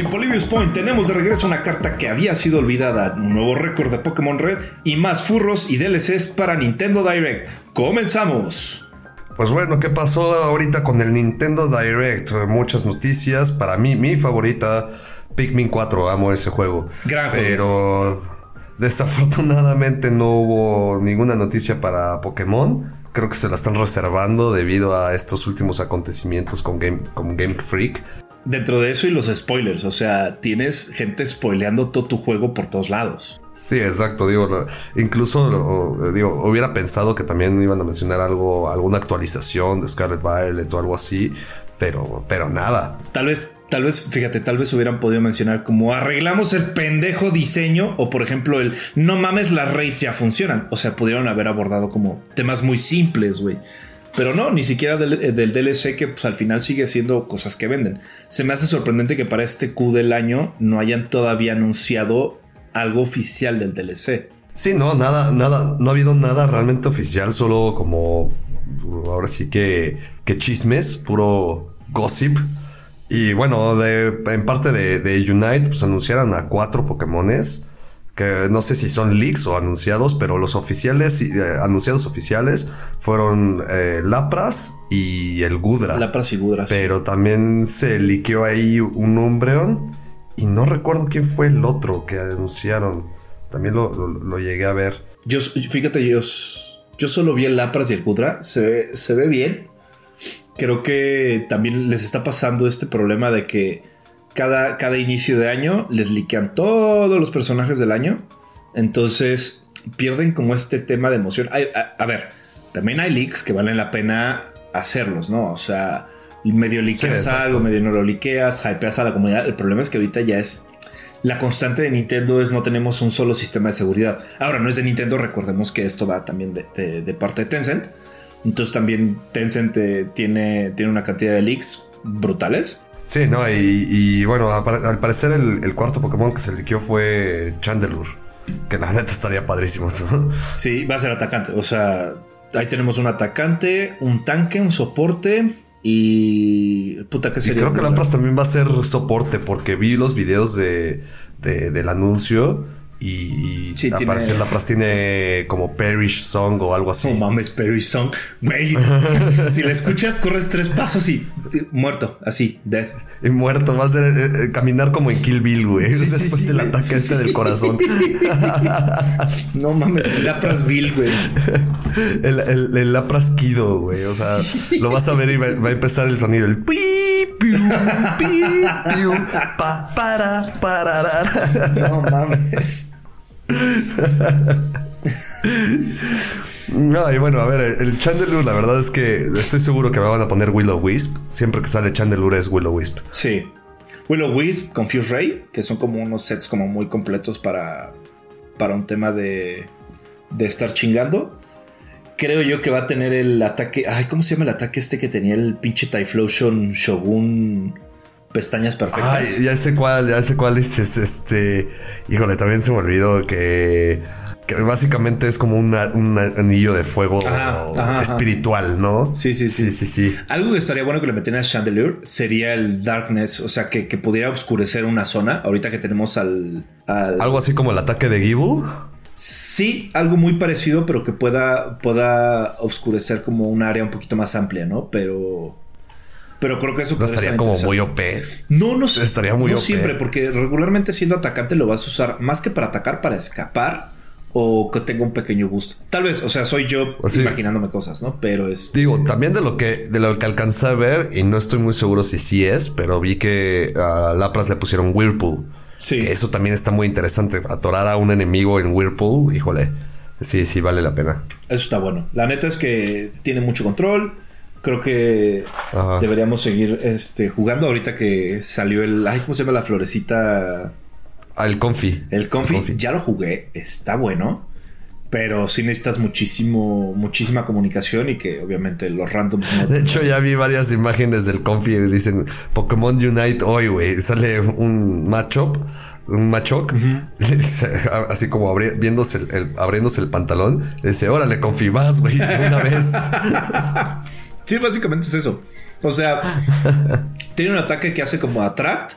En Polybius Point tenemos de regreso una carta que había sido olvidada, un nuevo récord de Pokémon Red y más furros y DLCs para Nintendo Direct. ¡Comenzamos! Pues bueno, ¿qué pasó ahorita con el Nintendo Direct? Muchas noticias. Para mí, mi favorita, Pikmin 4. Amo ese juego. Gran juego. Pero desafortunadamente no hubo ninguna noticia para Pokémon. Creo que se la están reservando debido a estos últimos acontecimientos con Game, con Game Freak. Dentro de eso y los spoilers, o sea, tienes gente spoileando todo tu juego por todos lados. Sí, exacto. Digo, incluso lo- digo, hubiera pensado que también iban a mencionar algo, alguna actualización de Scarlet Violet o algo así, pero, pero nada. Tal vez, tal vez, fíjate, tal vez hubieran podido mencionar como arreglamos el pendejo diseño o por ejemplo el no mames las raids ya funcionan. O sea, pudieron haber abordado como temas muy simples, güey. Pero no, ni siquiera del, eh, del DLC que pues, al final sigue siendo cosas que venden. Se me hace sorprendente que para este Q del año no hayan todavía anunciado algo oficial del DLC. Sí, no, nada, nada, no ha habido nada realmente oficial, solo como ahora sí que, que chismes, puro gossip. Y bueno, en parte de, de Unite, pues anunciaron a cuatro Pokémones. Que no sé si son leaks o anunciados, pero los oficiales, eh, anunciados oficiales, fueron eh, Lapras y el Gudra. Lapras y Gudras. Pero también se liqueó ahí un Umbreon. Y no recuerdo quién fue el otro que anunciaron. También lo, lo- lo llegué a ver. Yo, fíjate, yo, yo solo vi el Lapras y el Kudra. Se ve, se ve bien. Creo que también les está pasando este problema de que cada, cada inicio de año les liquean todos los personajes del año. Entonces pierden como este tema de emoción. Hay- a, a ver, también hay leaks que valen la pena hacerlos, ¿no? O sea, medio liqueas algo, medio no lo liqueas, hypeas a la comunidad. El problema es que ahorita ya es la constante de Nintendo es no tenemos un solo sistema de seguridad. Ahora, no es de Nintendo, recordemos que esto va también de, de- de parte de Tencent. Entonces también Tencent eh, tiene, tiene una cantidad de leaks brutales. Sí, no, y, y bueno, al parecer el, el cuarto Pokémon que se liqueó fue Chandelure. Que la neta estaría padrísimo, ¿no? Sí, va a ser atacante. O sea, ahí tenemos un atacante, un tanque, un soporte y... Puta, ¿qué Y sería? creo que Lapras también va a ser soporte porque vi los videos de, de- del anuncio y Sí, al tiene- Lapras tiene como Perish Song o algo así. No mames, Perry Song. Güey, si la escuchas, corres tres pasos y muerto, así, dead. Y muerto, va a ser eh, eh, caminar como en Kill Bill, güey. Sí, Después sí, del ataque este del corazón. No mames, el Lapras Bill, güey. El, el, el Lapras Kido, güey. O sea, lo vas a ver y va, va a empezar el sonido. El pi, piu, pi, piu, pa, para, pararara. No mames. No, y bueno, a ver, el, el Chandelure, la verdad es que estoy seguro que me van a poner Willow Wisp. Siempre que sale Chandelure es Willow Wisp. Sí. Willow Wisp, Confuse Ray, que son como unos sets como muy completos para, para un tema de, de estar chingando. Creo yo que va a tener el ataque. Ay, ¿cómo se llama el ataque este que tenía el pinche Typhlosion Shogun? Pestañas perfectas. Ay, ya sé cuál, ya sé cuál dices. Este. Híjole, también se me olvidó que. Que básicamente es como una- un anillo de fuego Ajá, ajá, ajá. espiritual, ¿no? Sí, sí, sí. Sí, sí, sí. Algo que estaría bueno que le metieran a Chandelier sería el Darkness, o sea, que, que pudiera oscurecer una zona. Ahorita que tenemos al. al- Algo así como el ataque de Gible. Sí, algo muy parecido, pero que pueda, pueda oscurecer como un área un poquito más amplia, ¿no? Pero. Pero creo que eso No estaría estar como muy OP. No, no sé. estaría muy No OP. siempre, porque regularmente siendo atacante lo vas a usar más que para atacar, para escapar o que tenga un pequeño boost. Tal vez, o sea, soy yo sí. imaginándome cosas, ¿no? Pero es. Digo, también de lo que de lo que alcancé a ver, y no estoy muy seguro si sí es, pero vi que a Lapras le pusieron Whirlpool. Sí. Que eso también está muy interesante. Atorar a un enemigo en Whirlpool, híjole. Sí, sí, vale la pena. Eso está bueno. La neta es que tiene mucho control. Creo que Ajá. deberíamos seguir este, jugando ahorita que salió el. Ay, ¿cómo se llama la florecita? Ah, el Confi. El Confi. Confi. Ya lo jugué. Está bueno. Pero sí necesitas muchísimo, muchísima comunicación y que obviamente los randoms no. De hecho, ya vi varias imágenes del Confi y dicen Pokémon Unite hoy, güey. Sale un matchup, un machoc, así como abri- viéndose el, el- abriéndose el pantalón. Dice, órale, Confi, vas, güey, una vez. Sí, básicamente es eso. O sea, tiene un ataque que hace como attract,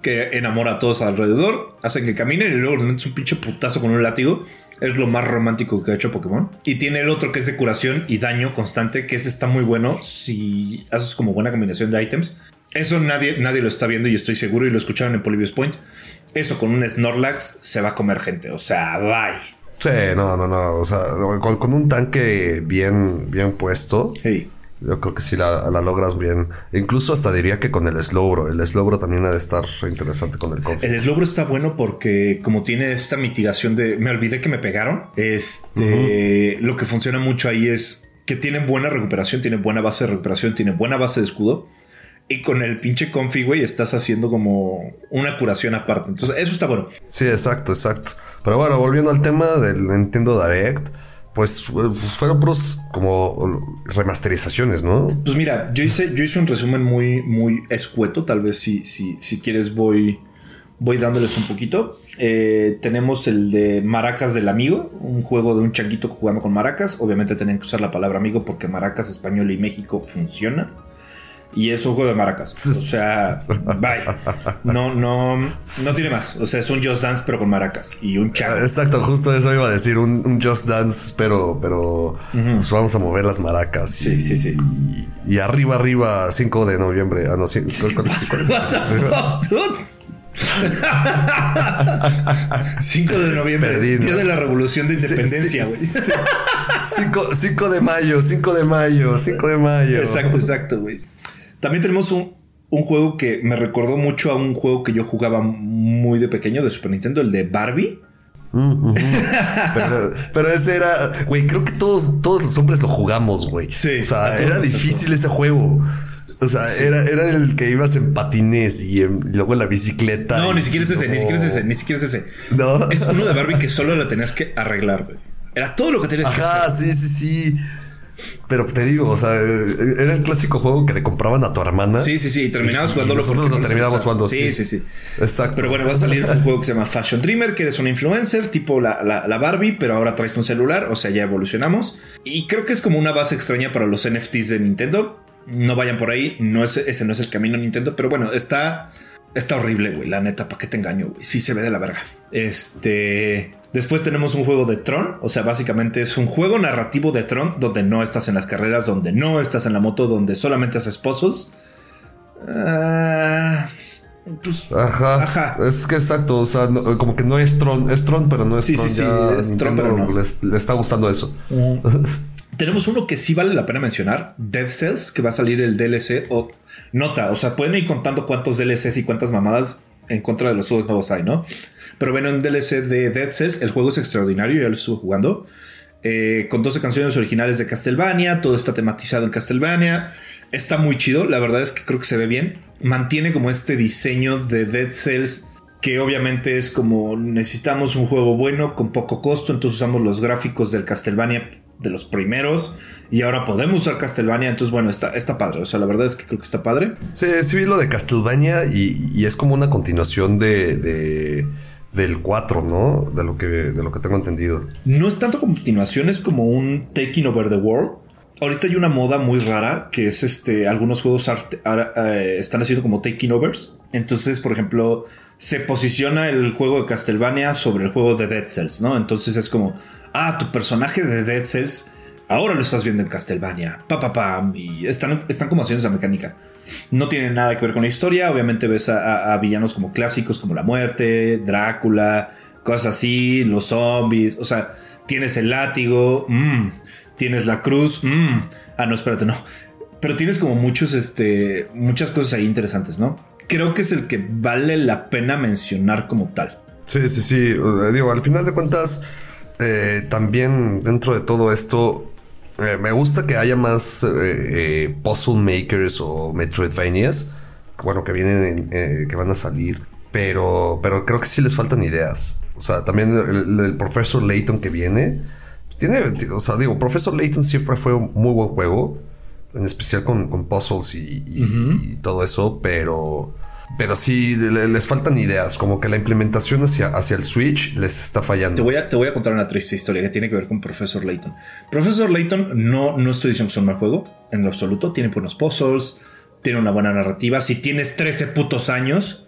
que enamora a todos alrededor, hacen que caminen y luego le metes un pinche putazo con un látigo. Es lo más romántico que ha hecho Pokémon. Y tiene el otro que es de curación y daño constante, que ese está muy bueno si haces como buena combinación de items. Eso nadie, nadie lo está viendo y estoy seguro y lo escucharon en Polybius Point. Eso con un Snorlax se va a comer gente. O sea, bye. Sí, no, no, no. O sea, con, con un tanque bien, bien puesto. Hey. Yo creo que sí la, la, logras bien. Incluso hasta diría que con el Slowbro. El Slowbro también ha de estar interesante con el config. El Slowbro está bueno porque como tiene esta mitigación de... Me olvidé que me pegaron. Este... Lo que funciona mucho ahí es que tiene buena recuperación, tiene buena base de recuperación, tiene buena base de escudo. Y con el pinche config, güey, estás haciendo como una curación aparte. Entonces, eso está bueno. Sí, exacto, exacto. Pero bueno, volviendo al tema del Nintendo Direct pues fueron puros como remasterizaciones, ¿no? Pues mira, yo hice, yo hice un resumen muy, muy escueto. Tal vez si, si, si quieres voy, voy dándoles un poquito. Eh, tenemos el de Maracas del Amigo, un juego de un changuito jugando con maracas. Obviamente tienen que usar la palabra amigo porque maracas español y México funcionan y es un juego de maracas. O sea, bye. No, no, no tiene más. O sea, es un Just Dance, pero con maracas y un chat. Exacto, justo eso iba a decir. Un, Just Dance, pero, pero pues vamos a mover las maracas. Sí, sí, sí. Y, arriba, arriba, 5 de noviembre. Ah, no, 5 de noviembre, día de la revolución de independencia, güey. 5 de mayo, 5 de mayo, 5 de mayo. Exacto, exacto, güey. También tenemos un, juego que me recordó mucho a un juego que yo jugaba muy de pequeño de Super Nintendo, el de Barbie. pero, ese era, güey, creo que todos, todos los hombres lo jugamos, güey. Sí, o sea, era difícil ese juego. O sea, era, era el que ibas en patines y, luego en la bicicleta. No, ni siquiera es ese, ni siquiera es ese, ni siquiera es ese. No. Es uno de Barbie que solo lo tenías que arreglar, güey. Era todo lo que tenías que hacer. Ah, sí, sí, sí. Pero te digo, o sea, era el clásico juego que le compraban a tu hermana. Sí, sí, sí. Y terminabas jugando Nosotros lo terminábamos jugando. Sí, sí, sí, Exacto. Pero bueno, va a salir un juego que se llama Fashion Dreamer, que eres una influencer, tipo la, la, Barbie, pero ahora traes un celular. O sea, ya evolucionamos. Y creo que es como una base extraña para los NFTs de Nintendo. No vayan por ahí. No es, ese no es el camino Nintendo, pero bueno, está. Está horrible, güey. La neta, ¿para qué te engaño, güey? Sí se ve de la verga. Este. Después tenemos un juego de Tron, o sea, básicamente es un juego narrativo de Tron donde no estás en las carreras, donde no estás en la moto, donde solamente haces puzzles. Ah, pues, ajá, ajá, Es que exacto, o sea, como que no es Tron, es Tron, pero no es sí, Tron. Sí, sí, es Tron, pero no. Le está gustando eso. Tenemos uno que sí vale la pena mencionar, Dead Cells, que va a salir el DLC. O nota, o sea, pueden ir contando cuántos DLCs y cuántas mamadas en contra de los juegos nuevos hay, ¿no? Pero bueno, en DLC de Dead Cells, el juego es extraordinario, ya lo estuve jugando. Eh, con 12 canciones originales de Castlevania, todo está tematizado en Castlevania. Está muy chido, la verdad es que creo que se ve bien. Mantiene como este diseño de Dead Cells que obviamente es como necesitamos un juego bueno con poco costo, entonces usamos los gráficos del Castlevania de los primeros y ahora podemos usar Castlevania, entonces bueno, está, está padre, o sea, la verdad es que creo que está padre. Sí, sí vi lo de Castlevania y, es como una continuación de del 4, ¿no? De lo que, de lo que tengo entendido. No es tanto continuación, es como un taking over the world. Ahorita hay una moda muy rara que es este. Algunos juegos eh, están haciendo como taking overs. Entonces, por ejemplo, se posiciona el juego de Castlevania sobre el juego de Dead Cells, ¿no? Entonces es como, ah, tu personaje de Dead Cells ahora lo estás viendo en Castlevania. Pa, pa, pam. Y están, están como haciendo esa mecánica. No tiene nada que ver con la historia. Obviamente ves a, villanos como clásicos, como la muerte, Drácula, cosas así, los zombies. O sea, tienes el látigo, mm, tienes la cruz. Mm. Ah, no, espérate, no. Pero tienes como muchos, este, muchas cosas ahí interesantes, ¿no? Creo que es el que vale la pena mencionar como tal. Sí, sí, sí. Digo, al final de cuentas, eh, también dentro de todo esto, eh, me gusta que haya más eh, puzzle makers o Metroidvanias. Bueno, que vienen, que van a salir. Pero, pero creo que sí les faltan ideas. O sea, también el, Professor Layton que viene. Tiene, o sea, digo, Professor Layton siempre fue un muy buen juego. En especial con, puzzles y todo eso. Pero pero sí, les faltan ideas, como que la implementación hacia, hacia el Switch les está fallando. Te voy, a, te voy a contar una triste historia que tiene que ver con Professor Layton. Professor Layton no, no estoy diciendo que sea un mal juego, en lo absoluto. Tiene buenos puzzles, tiene una buena narrativa. Si tienes 13 putos años,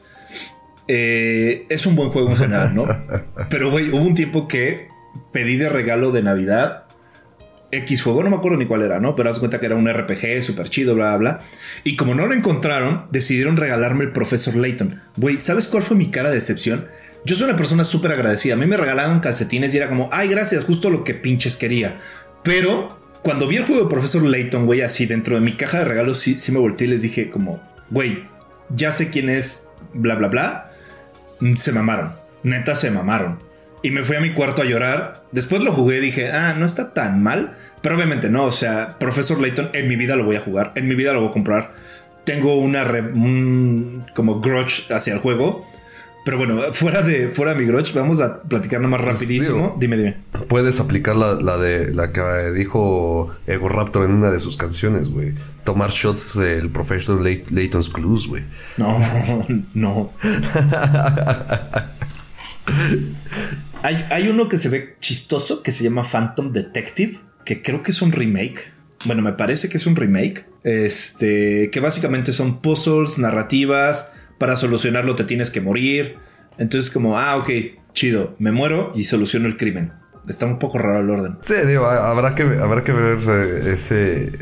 eh, es un buen juego en general, ¿no? Pero, güey, hubo un tiempo que pedí de regalo de Navidad X juego, no me acuerdo ni cuál era, ¿no? Pero haz cuenta que era un RPG súper chido, bla, bla, bla. Y como no lo encontraron, decidieron regalarme el Profesor Layton. Güey, ¿sabes cuál fue mi cara de decepción? Yo soy una persona súper agradecida. A mí me regalaban calcetines y era como, ay, gracias, justo lo que pinches quería. Pero cuando vi el juego de Profesor Layton, güey, así dentro de mi caja de regalos, sí, sí me volteé y les dije como, güey, ya sé quién es, bla, bla, bla. Se mamaron. Neta, se mamaron. Y me fui a mi cuarto a llorar. Después lo jugué y dije, ah, no está tan mal. Pero obviamente no, o sea, Professor Layton en mi vida lo voy a jugar, en mi vida lo voy a comprar. Tengo una un, como grudge hacia el juego. Pero bueno, fuera de, fuera de mi grudge, vamos a platicar nomás pues, rapidísimo. dime, dime. Puedes aplicar la, la, de la que dijo Ego Raptor en una de sus canciones, güey. Tomar shots del Professor Layton's Clues, güey. No, no. hay, hay uno que se ve chistoso que se llama Phantom Detective que creo que es un remake. Bueno, me parece que es un remake. Este, que básicamente son puzzles, narrativas. Para solucionarlo te tienes que morir. Entonces, como, ah, ok, chido, me muero y soluciono el crimen. Está un poco raro el orden. Sí, digo, habrá que, habrá que ver eh, ese.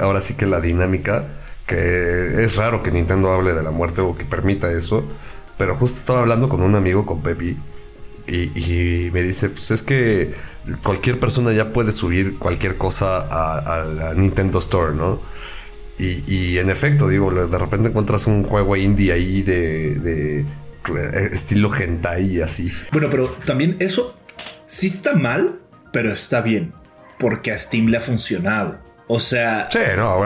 Ahora, sí que la dinámica. Que es raro que Nintendo hable de la muerte o que permita eso. Pero justo estaba hablando con un amigo, con Pepi. Y me dice: Pues es que cualquier persona ya puede subir cualquier cosa a, la Nintendo Store, ¿no? Y, en efecto, digo, de repente encuentras un juego indie ahí de, de eh, estilo hentai y así. Bueno, pero también eso sí está mal, pero está bien, porque a Steam le ha funcionado. O sea,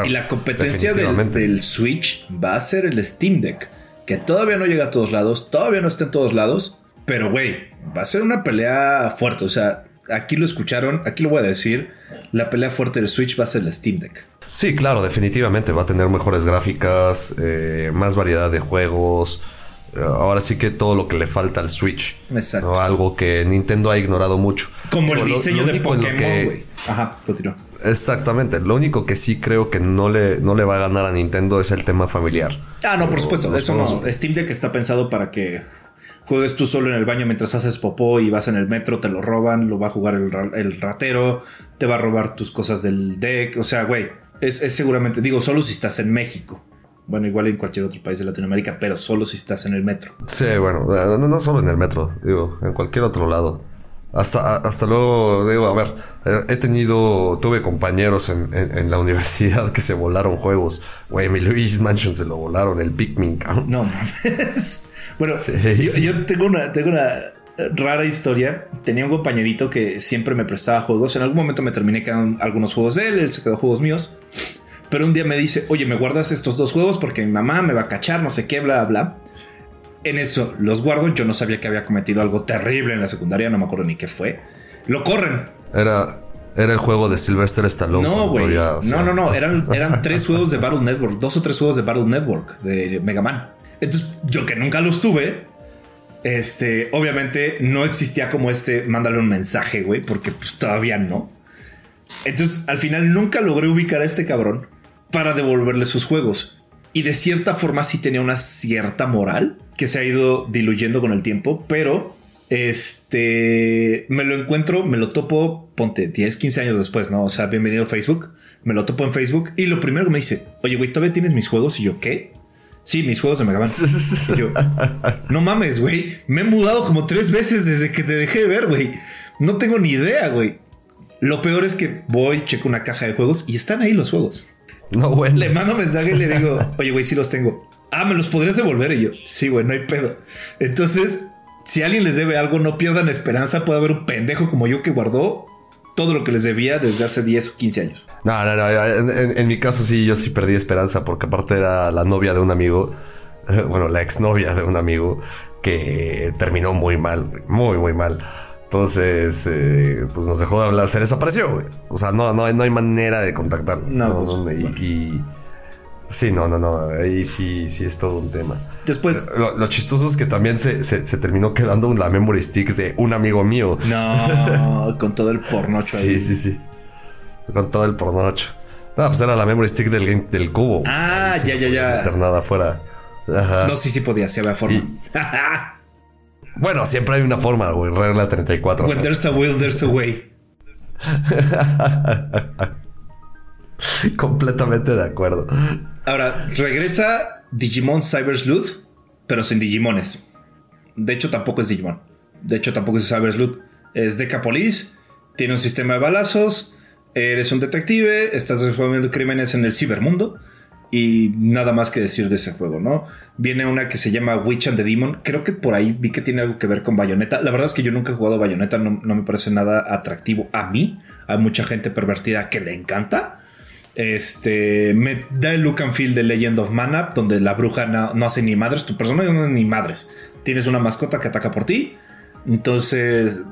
y la competencia del, del, Switch va a ser el Steam Deck, que todavía no llega a todos lados, todavía no está en todos lados, pero güey, va a ser una pelea fuerte. O sea, aquí lo escucharon, aquí lo voy a decir, la pelea fuerte del Switch va a ser la Steam Deck. Sí, claro, definitivamente va a tener mejores gráficas, eh, más variedad de juegos. Eh, ahora sí que todo lo que le falta al Switch. Exacto. Algo que Nintendo ha ignorado mucho. Como el diseño de Pokémon, güey. Ajá, continúa. Exactamente. Lo único que sí creo que no le, no le va a ganar a Nintendo es el tema familiar. Ah, no, por supuesto. Eso no. Steam Deck está pensado para que juegues tú solo en el baño mientras haces popó y vas en el metro, te lo roban, lo va a jugar el, ratero, te va a robar tus cosas del deck. O sea, güey, es, seguramente, digo, solo si estás en México. Bueno, igual en cualquier otro país de Latinoamérica, pero solo si estás en el metro. Sí, bueno, no, no solo en el metro, digo, en cualquier otro lado. Hasta, hasta luego, digo, a ver, eh, he tenido, tuve compañeros en, en, la universidad que se volaron juegos. Güey, mi Luigi's Mansion se lo volaron, el Pikmin. No mames. Bueno, yo, tengo, una, tengo una rara historia. Tenía un compañerito que siempre me prestaba juegos. En algún momento me terminé quedando algunos juegos de él, él se quedó juegos míos. Pero un día me dice, oye, ¿me guardas estos dos juegos? Porque mi mamá me va a cachar, no sé qué, bla, bla. En eso los guardo. Yo no sabía que había cometido algo terrible en la secundaria, no me acuerdo ni qué fue. Lo corren. Era, era el juego de Sylvester Stallone. No, güey. no, no, no. Eran, eran tres juegos de Battle Network. Dos o tres juegos de Battle Network de Mega Man. Entonces, yo que nunca los tuve, este, obviamente no existía como este, mándale un mensaje, güey, porque pues todavía no. Entonces, al final nunca logré ubicar a este cabrón para devolverle sus juegos. Y de cierta forma sí tenía una cierta moral que se ha ido diluyendo con el tiempo, pero este me lo encuentro, me lo topo, ponte 10, 15 años después, ¿no? O sea, bienvenido a Facebook. Me lo topo en Facebook y lo primero que me dice, oye, güey, ¿todavía tienes mis juegos? Y yo, ¿qué? Sí, mis juegos de Mega Man. no mames, güey. Me he mudado como tres veces desde que te dejé de ver, güey. No tengo ni idea, güey. Lo peor es que voy, checo una caja de juegos y están ahí los juegos. No, bueno. Le mando mensaje y le digo, oye, güey, sí los tengo. Ah, ¿me los podrías devolver? Y yo, sí, güey, no hay pedo. Entonces, si alguien les debe algo, no pierdan esperanza. Puede haber un pendejo como yo que guardó todo lo que les debía desde hace 10 o 15 años. No, no, no. En, mi caso sí, yo sí perdí esperanza porque aparte era la novia de un amigo, bueno, la exnovia de un amigo que terminó muy mal, muy, muy mal. Entonces, eh, pues nos dejó de hablar, se desapareció, güey. O sea, no, no, no hay manera de contactar. No, pues, y Sí, no, no, no. Ahí sí, sí es todo un tema. Después. Lo, chistoso es que también se, terminó quedando la memory stick de un amigo mío. No, con todo el pornocho ahí. Sí, sí, sí. Con todo el pornocho. No, pues era la memory stick del, del cubo. Ah, ya, ya, ya. Internada afuera. Ajá. No, sí, sí podía, sí había forma. bueno, siempre hay una forma, güey. Regla 34. When there's a will, there's a way. Completamente de acuerdo. Ahora, regresa Digimon Cyber Sleuth, pero sin Digimones. De hecho, tampoco es Digimon. De hecho, tampoco es Cyber Sleuth. Es Decapolis. Tiene un sistema de balazos. Eres un detective. Estás resolviendo crímenes en el cibermundo. Y nada más que decir de ese juego, ¿no? Viene una que se llama Witch and the Demon. Creo que por ahí vi que tiene algo que ver con Bayonetta. La verdad es que yo nunca he jugado Bayonetta, no, me parece nada atractivo a mí. Hay mucha gente pervertida que le encanta. Este me da el look and feel de Legend of Mana, donde la bruja no, hace ni madres, tu personaje no hace ni madres. Tienes una mascota que ataca por ti. Entonces,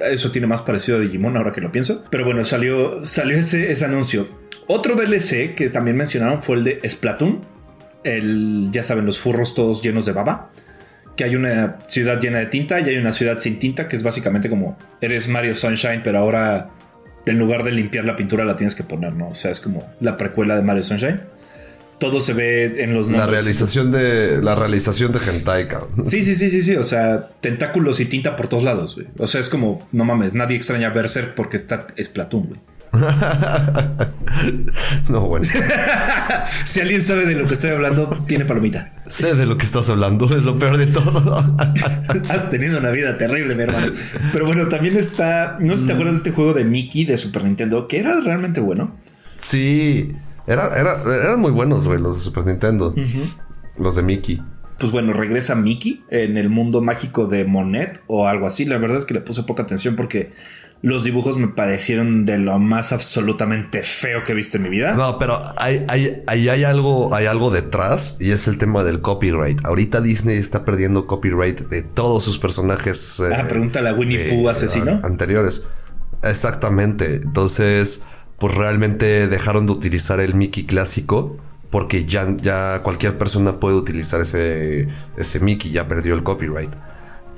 eso tiene más parecido a Digimon ahora que lo pienso. Pero bueno, salió, salió ese, ese anuncio. Otro DLC que también mencionaron fue el de Splatoon. El, ya saben, los furros todos llenos de baba. Que hay una ciudad llena de tinta y hay una ciudad sin tinta, que es básicamente como eres Mario Sunshine, pero ahora en lugar de limpiar la pintura la tienes que poner, ¿no? O sea, es como la precuela de Mario Sunshine. Todo se ve en los nombres. La realización de la realización de hentai, cabrón. Sí, sí, sí, sí, sí, o sea, tentáculos y tinta por todos lados, güey. O sea, es como, no mames, nadie extraña Berserk porque está Splatoon, güey. no, bueno. si alguien sabe de lo que estoy hablando, tiene palomita. Sé de lo que estás hablando, es lo peor de todo. Has tenido una vida terrible, mi hermano. Pero bueno, también está. No sé si te acuerdas de este juego de Mickey de Super Nintendo, que era realmente bueno. Sí, era, eran muy buenos, güey, los de Super Nintendo. Los de Mickey pues bueno, regresa Mickey en el mundo mágico de Monet o algo así. La verdad es que le puse poca atención porque los dibujos me parecieron de lo más absolutamente feo que he visto en mi vida. No, pero hay, hay, hay, algo, hay algo detrás y es el tema del copyright. Ahorita Disney está perdiendo copyright de todos sus personajes. Ah, pregúntale a Winnie Pooh asesino. Anteriores. Exactamente. Entonces, pues realmente dejaron de utilizar el Mickey clásico porque ya, ya cualquier persona puede utilizar ese, ese Mickey, ya perdió el copyright.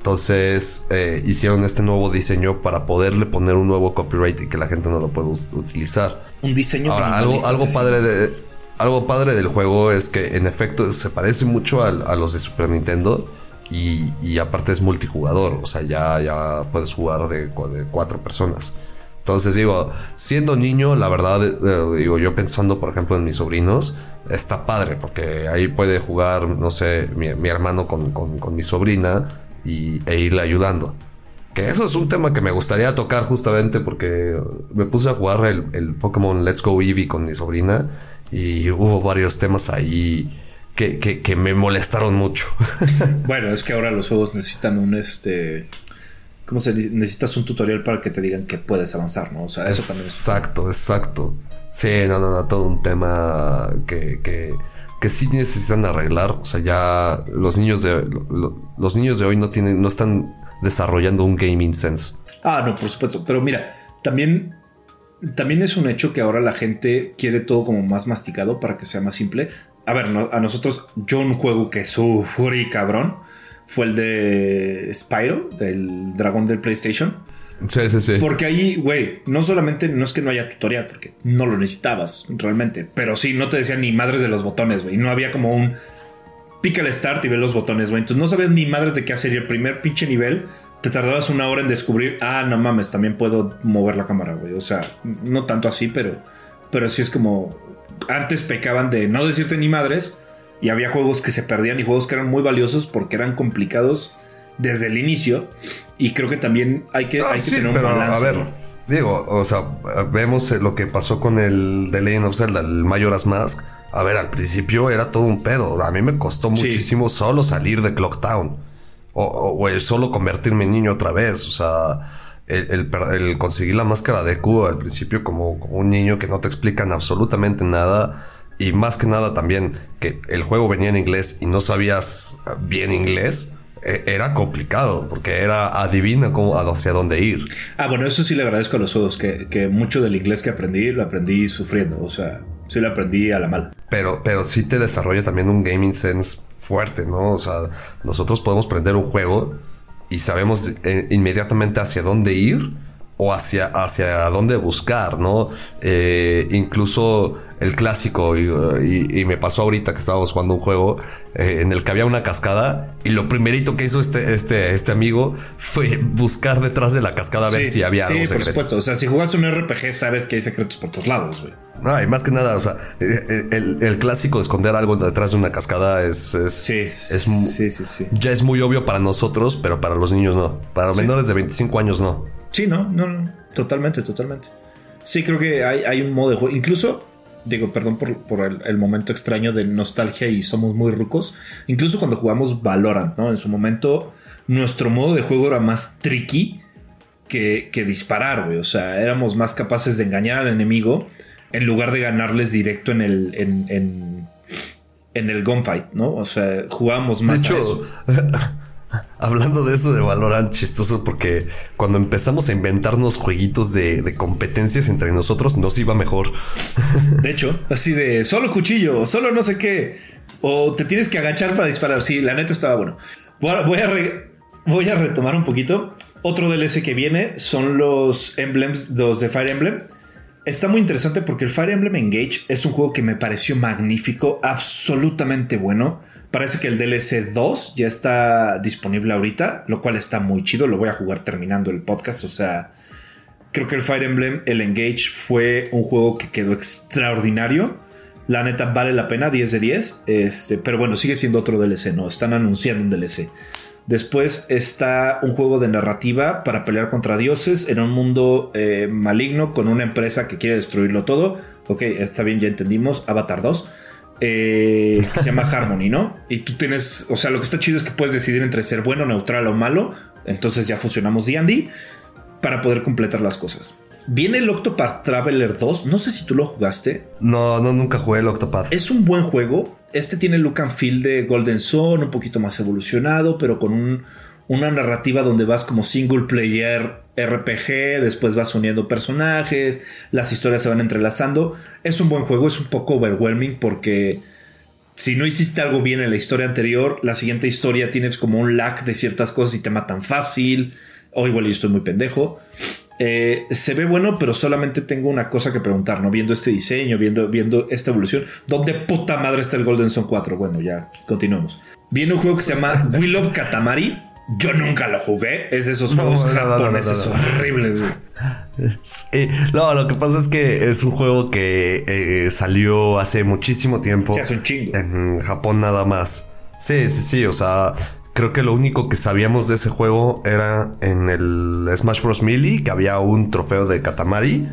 Entonces eh, hicieron este nuevo diseño para poderle poner un nuevo copyright y que la gente no lo pueda utilizar. Un diseño Ahora, algo, algo padre de algo padre del juego es que en efecto se parece mucho a, los de Super Nintendo y, aparte es multijugador, o sea, ya, ya puedes jugar de, cuatro personas. Entonces digo, siendo niño, la verdad, eh, digo, yo pensando por ejemplo en mis sobrinos, está padre porque ahí puede jugar, no sé, mi, hermano con, con mi sobrina y, e irle ayudando. Que eso es un tema que me gustaría tocar justamente porque me puse a jugar el, Pokémon Let's Go Eevee con mi sobrina y hubo varios temas ahí que, me molestaron mucho. bueno, es que ahora los juegos necesitan un este. ¿Cómo se dice? Necesitas un tutorial para que te digan que puedes avanzar, ¿no? O sea, eso también es. Exacto, exacto. Sí, no, no, no, todo un tema que, que que sí necesitan arreglar. O sea, ya los niños de los niños de hoy no tienen, no están desarrollando un gaming sense. Ah, no, por supuesto. Pero mira, también, también es un hecho que ahora la gente quiere todo como más masticado para que sea más simple. A ver, a nosotros, yo un juego que sufrí cabrón fue el de Spyro, del dragón del PlayStation Sí, sí, sí. Porque ahí, güey, no solamente no es que no haya tutorial, porque no lo necesitabas realmente, pero sí, no te decían ni madres de los botones, güey. No había como un pica el start y ve los botones, güey. Entonces no sabías ni madres de qué hacer. Y el primer pinche nivel te tardabas una hora en descubrir, ah, no mames, también puedo mover la cámara, güey. O sea, no tanto así, pero, pero sí es como. Antes pecaban de no decirte ni madres. Y había juegos que se perdían y juegos que eran muy valiosos porque eran complicados desde el inicio. Y creo que también hay que, ah, tener un balance. A ver, digo, o sea, vemos lo que pasó con el The Legend of Zelda, el Majora's Mask. A ver, al principio era todo un pedo. A mí me costó muchísimo solo salir de Clocktown. O, o, solo convertirme en niño otra vez. O sea, el, conseguir la máscara de Q al principio como, como, un niño que no te explican absolutamente nada. Y más que nada también que el juego venía en inglés y no sabías bien inglés. E, era complicado porque era adivina cómo, hacia dónde ir. Ah, bueno, eso sí le agradezco a los juegos, que, mucho del inglés que aprendí lo aprendí sufriendo, o sea, sí lo aprendí a la mala. Pero, pero sí te desarrolla también un gaming sense fuerte, ¿no? O sea, nosotros podemos prender un juego y sabemos eh, inmediatamente hacia dónde ir. O, hacia, hacia dónde buscar, ¿no? Eh, incluso el clásico, y, me pasó ahorita que estábamos jugando un juego eh, en el que había una cascada, y lo primerito que hizo este, este, este amigo fue buscar detrás de la cascada a ver si había algo Sí, por supuesto. O sea, si jugaste un RPG, sabes que hay secretos por todos lados, güey. No, y más que nada, o sea, eh, el, clásico de esconder algo detrás de una cascada es. es sí, es, sí, sí, sí. Ya es muy obvio para nosotros, pero para los niños no. Para menores de 25 años no. Sí, no, no, no. Totalmente, totalmente. Sí, creo que hay, hay un modo de juego. Incluso, digo, perdón por, el, momento extraño de nostalgia y somos muy rucos. Incluso cuando jugamos Valorant, ¿no? En su momento, nuestro modo de juego era más tricky que, que disparar, güey. O sea, éramos más capaces de engañar al enemigo en lugar de ganarles directo en el. En, en, en el gunfight, ¿no? O sea, jugábamos más. De hecho, Hablando de eso de Valorant, chistoso porque cuando empezamos a inventarnos jueguitos de, competencias entre nosotros, nos iba mejor. De hecho, así de solo cuchillo, solo no sé qué, o te tienes que agachar para disparar. Sí, la neta estaba bueno. Voy a, voy a, retomar un poquito. Otro DLC que viene son los emblems, los de Fire Emblem. Está muy interesante porque el Fire Emblem Engage es un juego que me pareció magnífico, absolutamente bueno. Parece que el DLC 2 ya está disponible ahorita, lo cual está muy chido. Lo voy a jugar terminando el podcast. O sea, creo que el Fire Emblem, el Engage, fue un juego que quedó extraordinario. La neta vale la pena, 10 de 10. Este, pero bueno, sigue siendo otro DLC, ¿no? Están anunciando un DLC. Después está un juego de narrativa para pelear contra dioses en un mundo eh, maligno con una empresa que quiere destruirlo todo. Ok, está bien, ya entendimos. Avatar 2. Eh, que se llama Harmony, ¿no? Y tú tienes, o sea, lo que está chido es que puedes decidir entre ser bueno, neutral o malo. Entonces ya fusionamos D&D para poder completar las cosas. Viene el Octopath Traveler 2. No sé si tú lo jugaste. No, no, nunca jugué el Octopath. Es un buen juego. Este tiene look and feel de Golden Sun, un poquito más evolucionado, pero con una narrativa donde vas como single player RPG, después vas uniendo personajes, las historias se van entrelazando. Es un buen juego, es un poco overwhelming porque si no hiciste algo bien en la historia anterior, la siguiente historia tienes como un lag de ciertas cosas y te matan fácil. O igual yo estoy muy pendejo. Eh, se ve bueno, pero solamente tengo una cosa que preguntar, ¿no? Viendo este diseño, viendo, viendo esta evolución. ¿Dónde puta madre está el Golden Sun 4? Bueno, ya continuamos. Viene un juego que se llama Will Katamari yo nunca lo jugué. Es de esos juegos japoneses horribles, güey. no, lo que pasa es que es un juego que eh, salió hace muchísimo tiempo. hace un chingo. En Japón nada más. Sí, sí, sí. O sea, creo que lo único que sabíamos de ese juego era en el Smash Bros. Melee, que había un trofeo de Katamari.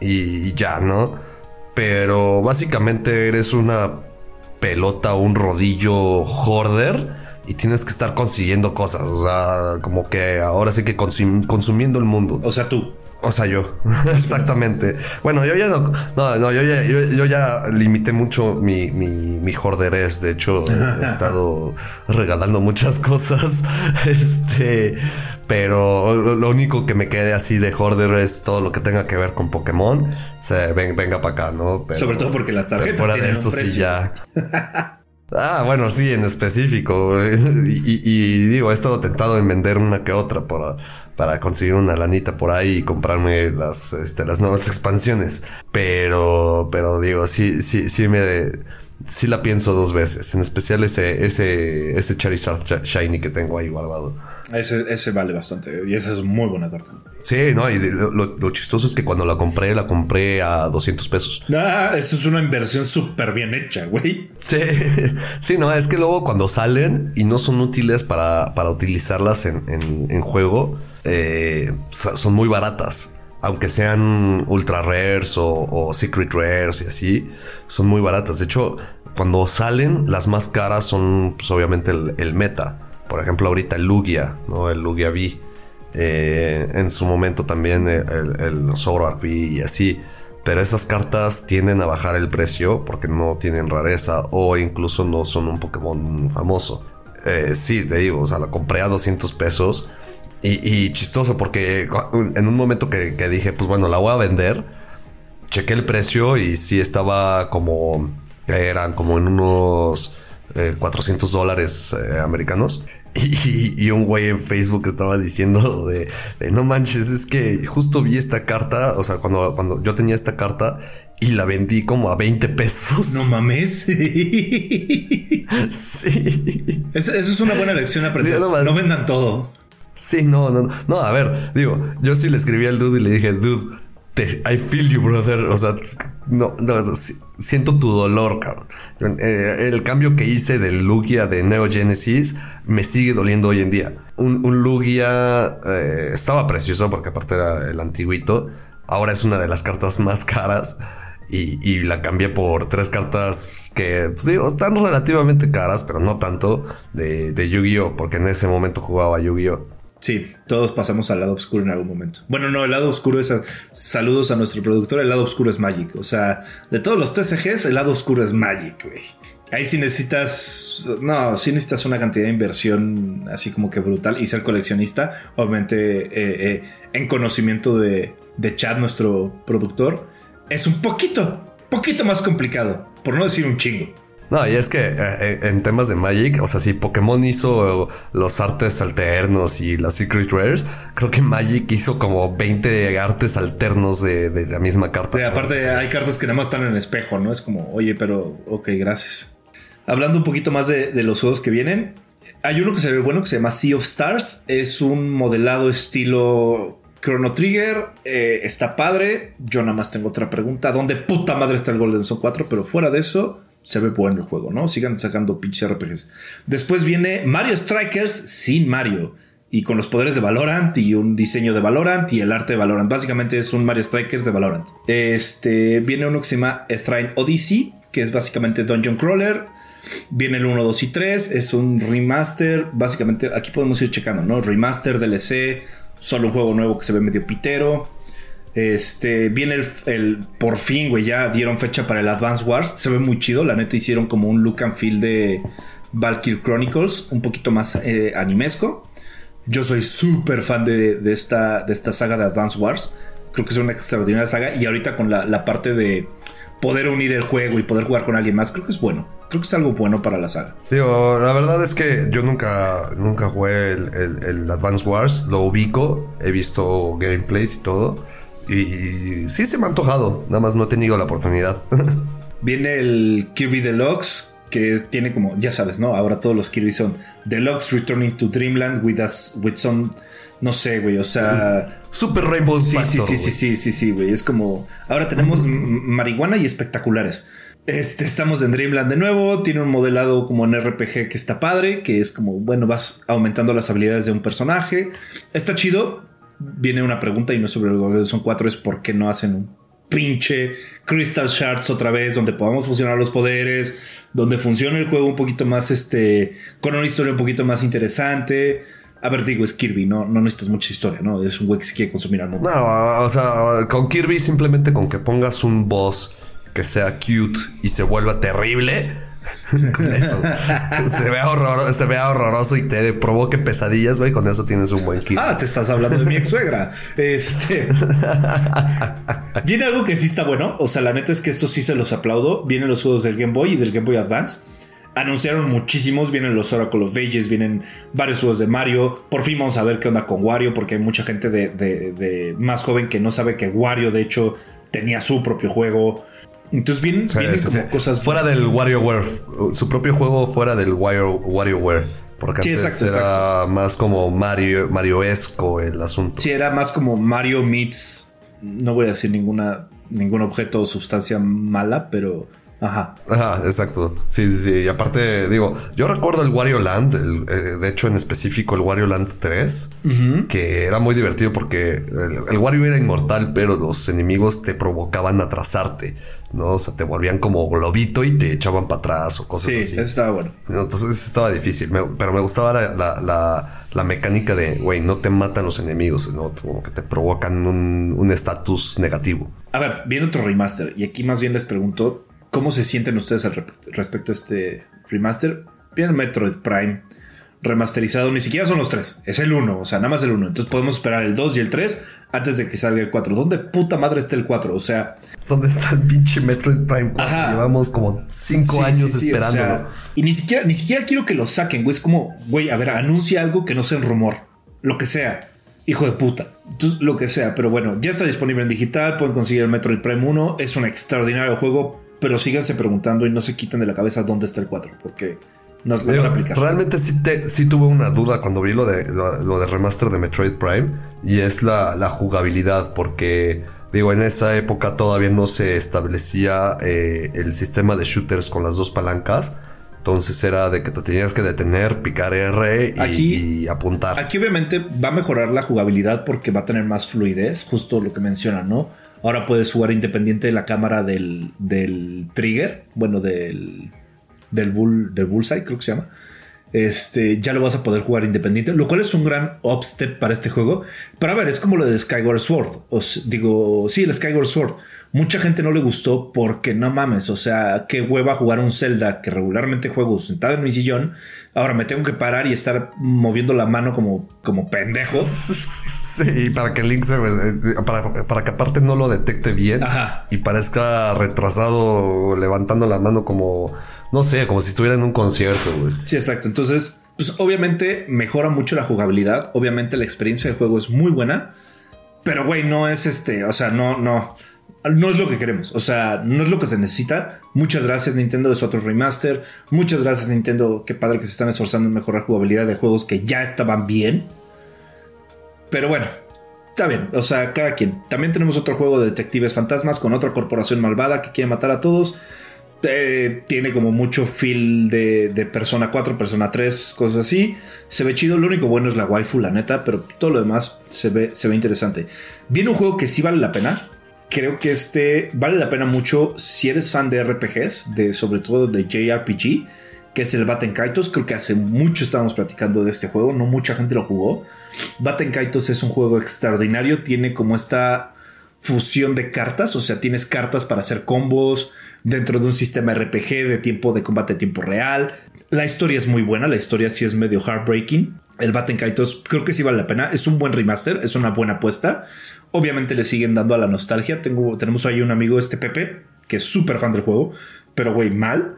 Y ya, ¿no? Pero básicamente eres una pelota, un rodillo hoarder y tienes que estar consiguiendo cosas. O sea, como que ahora sí que consumiendo el mundo. O sea, tú. O sea, yo. Exactamente. Bueno, yo ya no. No, no yo, ya, yo, ya limité mucho mi, mi, mi. De hecho, he estado regalando muchas cosas. Este. Pero lo único que me quede así de jorder es todo lo que tenga que ver con Pokémon. O sea, venga para acá, ¿no? Sobre todo porque las tarjetas. Fuera de eso sí ya. Ah, bueno, sí, en específico. Y, digo, he estado tentado en vender una que otra para, para conseguir una lanita por ahí y comprarme las, este, las nuevas expansiones. Pero, pero digo, sí, sí, sí me sí la pienso dos veces. En especial ese, ese, ese Charizard Shiny que tengo ahí guardado. Ese, ese vale bastante. Y esa es muy buena carta. Sí, no, y lo, chistoso es que cuando la compré, la compré a 200 pesos. Ah, eso es una inversión súper bien hecha, güey. Sí, sí, no, es que luego cuando salen y no son útiles para, para utilizarlas en, en, juego, eh, son muy baratas aunque sean ultra rares o, secret rares y así, son muy baratas. De hecho, cuando salen, las más caras son pues, obviamente el, meta. Por ejemplo, ahorita el Lugia, ¿no? El Lugia V. Eh, en su momento también el, el, V y así. Pero esas cartas tienden a bajar el precio porque no tienen rareza o incluso no son un Pokémon famoso. Eh, sí, te digo, o sea, la compré a 200 pesos y, chistoso porque en un momento que, dije, pues bueno, la voy a vender, chequé el precio y sí estaba como, eran como en unos 400 eh, dólares eh, americanos. Y, un güey en Facebook estaba diciendo de, no manches, es que justo vi esta carta, o sea, cuando, cuando yo tenía esta carta y la vendí como a 20 pesos. No mames. sí. Eso, es una buena lección aprendida. No, no vendan todo. Sí, no, no, no. A ver, digo, yo sí le escribí al dude y le dije, dude, I feel you, brother. O sea, no, no siento tu dolor, cabrón. Eh, el cambio que hice del Lugia de Neo Genesis me sigue doliendo hoy en día. Un, Lugia eh, estaba precioso porque aparte era el antiguito. Ahora es una de las cartas más caras. Y, la cambié por tres cartas que, pues, digo, están relativamente caras, pero no tanto, de, de Yu-Gi-Oh! Porque en ese momento jugaba Yu-Gi-Oh! Sí, todos pasamos al lado oscuro en algún momento. Bueno, no, el lado oscuro es. saludos a nuestro productor, el lado oscuro es Magic. O sea, de todos los TCGs, el lado oscuro es Magic, güey. Ahí sí necesitas. No, sí necesitas una cantidad de inversión así como que brutal y ser coleccionista. Obviamente, eh, eh, en conocimiento de, de Chad, nuestro productor, es un poquito, poquito más complicado. Por no decir un chingo. No, y es que eh, eh, en temas de Magic, o sea, si Pokémon hizo los artes alternos y las Secret Rares, creo que Magic hizo como 20 artes alternos de, la misma carta. aparte, hay cartas que nada más están en el espejo, ¿no? Es como, oye, pero, ok, gracias. Hablando un poquito más de, los juegos que vienen, hay uno que se ve bueno que se llama Sea of Stars. Es un modelado estilo Chrono Trigger. Eh, está padre. Yo nada más tengo otra pregunta. ¿Dónde puta madre está el Golden Sun 4? Pero fuera de eso, se ve bueno el juego, ¿no? Sigan sacando pinches RPGs. Después viene Mario Strikers sin Mario. Y con los poderes de Valorant y un diseño de Valorant y el arte de Valorant. Básicamente es un Mario Strikers de Valorant. Este viene uno que se llama Ethrine Odyssey, que es básicamente Dungeon Crawler. Viene el 1, 2 y 3. Es un remaster. Básicamente aquí podemos ir checando, ¿no? Remaster, DLC. Solo un juego nuevo que se ve medio pitero. Este, viene el, por fin, güey, ya dieron fecha para el Advance Wars. Se ve muy chido, la neta hicieron como un look and feel de Valkyrie Chronicles, un poquito más eh, animesco. Yo soy súper fan de, esta, de esta saga de Advance Wars. Creo que es una extraordinaria saga. Y ahorita con la, parte de poder unir el juego y poder jugar con alguien más, creo que es bueno. Creo que es algo bueno para la saga. Digo, la verdad es que yo nunca, nunca jugué el, el Advance Wars. Lo ubico, he visto gameplays y todo. Y sí se me ha antojado, nada más no he tenido la oportunidad. Viene el Kirby Deluxe, que tiene como, ya sabes, ¿no? Ahora todos los Kirby son Deluxe Returning to Dreamland with, us, with some, no sé, güey, o sea... Super Rainbow sí, sí, sí, sí, sí, sí, sí, güey. Es como, ahora tenemos marihuana y espectaculares. Este, estamos en Dreamland de nuevo, tiene un modelado como en RPG que está padre, que es como, bueno, vas aumentando las habilidades de un personaje. Está chido, viene una pregunta y no sobre el Golden Son 4 es por qué no hacen un pinche Crystal Shards otra vez donde podamos funcionar los poderes, donde funcione el juego un poquito más este con una historia un poquito más interesante. A ver, digo, es Kirby, no, no necesitas mucha historia, ¿no? Es un güey que se quiere consumir al mundo. No, o sea, con Kirby simplemente con que pongas un boss que sea cute y se vuelva terrible, con eso. se, ve se ve horroroso y te provoque pesadillas, güey. Con eso tienes un buen kit. Ah, te estás hablando de mi ex suegra. Este. Viene algo que sí está bueno. O sea, la neta es que esto sí se los aplaudo. Vienen los juegos del Game Boy y del Game Boy Advance. Anunciaron muchísimos, vienen los Oracle of Ages, vienen varios juegos de Mario. Por fin vamos a ver qué onda con Wario, porque hay mucha gente de más joven que no sabe que Wario, de hecho, tenía su propio juego. Entonces vienen, como cosas. Fuera del WarioWare. Su propio juego fuera del Wario, WarioWare. Porque antes era más como Mario, Mario-esco el asunto. Sí, era más como Mario meets. No voy a decir ninguna, ningún objeto o sustancia mala, pero Ajá. Ajá, exacto. Sí, sí, sí. Y aparte, digo, yo recuerdo el Wario Land, eh, de hecho en específico el Wario Land 3, que era muy divertido porque el, Wario era inmortal, pero los enemigos te provocaban atrasarte, ¿no? O sea, te volvían como globito y te echaban para atrás o cosas así. Sí, eso estaba bueno. Entonces estaba difícil, pero me gustaba la, mecánica de, güey, no te matan los enemigos, ¿no? Como que te provocan un estatus negativo. A ver, viene otro remaster y aquí más bien les pregunto ¿Cómo se sienten ustedes al respecto a este remaster? Viene Metroid Prime. remasterizado, ni siquiera son los tres, es el 1, o sea, nada más el 1. Entonces podemos esperar el 2 y el 3 antes de que salga el 4. ¿Dónde puta madre está el 4? O sea, ¿dónde está el pinche Metroid Prime 4? Llevamos como 5 años esperándolo. y ni siquiera, ni siquiera quiero que lo saquen, güey. Es como, güey, a ver, anuncia algo que no sea un rumor, lo que sea. Hijo de puta. Entonces, lo que sea, pero bueno, ya está disponible en digital, pueden conseguir el Metroid Prime 1, es un extraordinario juego, pero síganse preguntando y no se quiten de la cabeza dónde está el 4, porque nos lo van a aplicar. Realmente sí, te, sí tuve una duda cuando vi lo de, lo, de remaster de Metroid Prime y es la, la, jugabilidad, porque digo, en esa época todavía no se establecía eh, el sistema de shooters con las dos palancas. Entonces era de que te tenías que detener, picar R y, apuntar. Aquí obviamente va a mejorar la jugabilidad porque va a tener más fluidez, justo lo que mencionan, ¿no? Ahora puedes jugar independiente de la cámara del, del trigger, bueno, del, del, bull, del bullseye, creo que se llama. Este, ya lo vas a poder jugar independiente, lo cual es un gran upstep para este juego. Pero a ver, es como lo de Skyward Sword. Os digo, sí, el Skyward Sword mucha gente no le gustó porque no mames, o sea, qué hueva jugar un Zelda que regularmente juego sentado en mi sillón. Ahora me tengo que parar y estar moviendo la mano como, como pendejo. Sí, para que Link se. Eh, para, para que aparte no lo detecte bien y parezca retrasado levantando la mano como. No sé, como si estuviera en un concierto, güey. Sí, exacto. Entonces, pues obviamente mejora mucho la jugabilidad. Obviamente la experiencia de juego es muy buena. Pero, güey, no es este. O sea, no, no no es lo que queremos, o sea, no es lo que se necesita. Muchas gracias Nintendo de su otro remaster. Muchas gracias Nintendo, qué padre que se están esforzando en mejorar jugabilidad de juegos que ya estaban bien. Pero bueno, está bien, o sea, cada quien. También tenemos otro juego de detectives fantasmas con otra corporación malvada que quiere matar a todos. Eh, tiene como mucho feel de, de, Persona 4, Persona 3, cosas así. Se ve chido, lo único bueno es la waifu, la neta, pero todo lo demás se ve, se ve interesante. Viene un juego que sí vale la pena, creo que este vale la pena mucho si eres fan de RPGs, de, sobre todo de JRPG, que es el Batten Kaitos. Creo que hace mucho estábamos platicando de este juego, no mucha gente lo jugó. Batten Kaitos es un juego extraordinario, tiene como esta fusión de cartas, o sea, tienes cartas para hacer combos dentro de un sistema RPG de tiempo de combate a tiempo real. La historia es muy buena, la historia sí es medio heartbreaking. El Batten Kaitos creo que sí vale la pena, es un buen remaster, es una buena apuesta. Obviamente le siguen dando a la nostalgia. Tengo, tenemos ahí un amigo, este Pepe, que es súper fan del juego, pero güey, mal.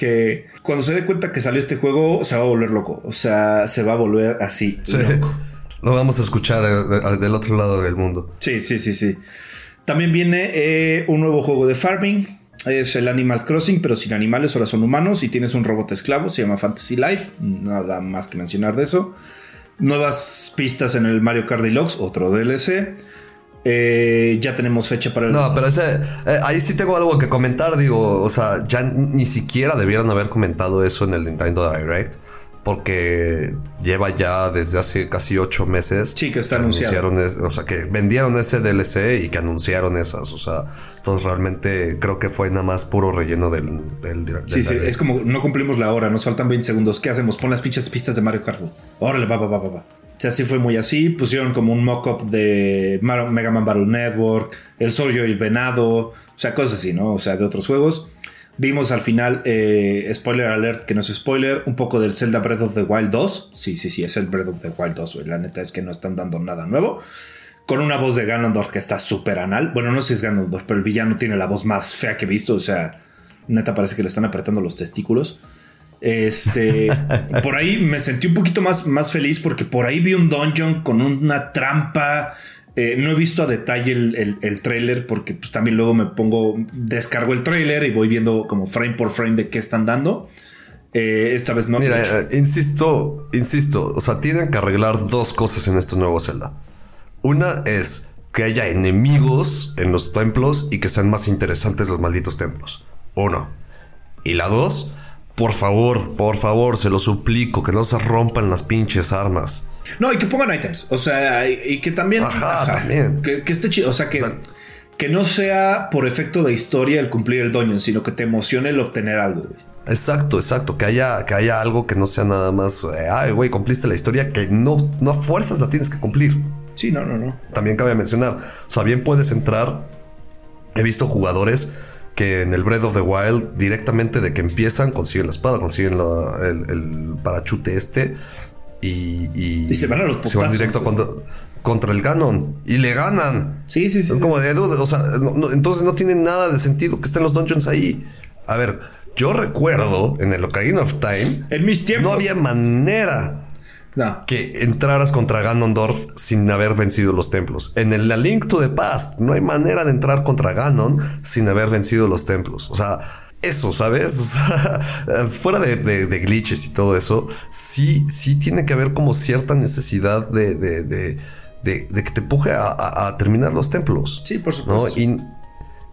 Que cuando se dé cuenta que salió este juego, se va a volver loco. O sea, se va a volver así. Loco. Lo vamos a escuchar eh, del otro lado del mundo. Sí, sí, sí, sí. También viene eh, un nuevo juego de farming. Es el Animal Crossing, pero sin animales, ahora son humanos. Y tienes un robot esclavo, se llama Fantasy Life. Nada más que mencionar de eso. Nuevas pistas en el Mario Kart Deluxe, otro DLC. Eh, ya tenemos fecha para el. No, pero ese. Eh, ahí sí tengo algo que comentar. Digo, o sea, ya ni siquiera debieron haber comentado eso en el Nintendo Direct. Porque lleva ya desde hace casi ocho meses. Sí, que está anunciado. o sea, que vendieron ese DLC y que anunciaron esas. O sea, entonces realmente creo que fue nada más puro relleno del, del, Sí, sí, es como no cumplimos la hora, nos faltan 20 segundos. ¿Qué hacemos? Pon las pinches pistas de Mario Kart. Órale, va, va, va, va, va. O sea, sí fue muy así. Pusieron como un mock-up de Mega Man Battle Network, El Soldier y el Venado, o sea, cosas así, ¿no? O sea, de otros juegos. Vimos al final, eh, spoiler alert, que no es spoiler, un poco del Zelda Breath of the Wild 2. Sí, sí, sí, es el Breath of the Wild 2, La neta es que no están dando nada nuevo. Con una voz de Ganondorf que está súper anal. Bueno, no sé si es Ganondorf, pero el villano tiene la voz más fea que he visto. O sea, neta parece que le están apretando los testículos. Este, por ahí me sentí un poquito más, más feliz porque por ahí vi un dungeon con una trampa. Eh, no he visto a detalle el, el, trailer porque pues también luego me pongo, descargo el trailer y voy viendo como frame por frame de qué están dando. Eh, esta vez no. Mira, eh, insisto, insisto, o sea, tienen que arreglar dos cosas en este nuevo Zelda. Una es que haya enemigos en los templos y que sean más interesantes los malditos templos. Uno. Y la dos, por favor, por favor, se lo suplico, que no se rompan las pinches armas. No, y que pongan items. O sea, y, que también. Ajá, también. Que, esté chido. O sea, que, que no sea por efecto de historia el cumplir el doño, sino que te emocione el obtener algo, Exacto, exacto. Que haya, que haya algo que no sea nada más. Eh, ay, güey, cumpliste la historia que no, no a fuerzas la tienes que cumplir. Sí, no, no, no. También cabe mencionar. O sea, bien puedes entrar. He visto jugadores que en el Breath of the Wild, directamente de que empiezan, consiguen la espada, consiguen el, parachute este y, y, se van a los Se van directo contra, contra, el Ganon y le ganan. Sí, sí, sí. Es como de, o sea, entonces no tiene nada de sentido que estén los dungeons ahí. A ver, yo recuerdo en el Ocarina of Time. En mis tiempos. No había manera que entraras contra Ganondorf sin haber vencido los templos. En el Link to the Past no hay manera de entrar contra Ganon sin haber vencido los templos. O sea, eso, ¿sabes? fuera de, glitches y todo eso, sí, sí tiene que haber como cierta necesidad de, de, que te empuje a, terminar los templos. Sí, por supuesto. Y,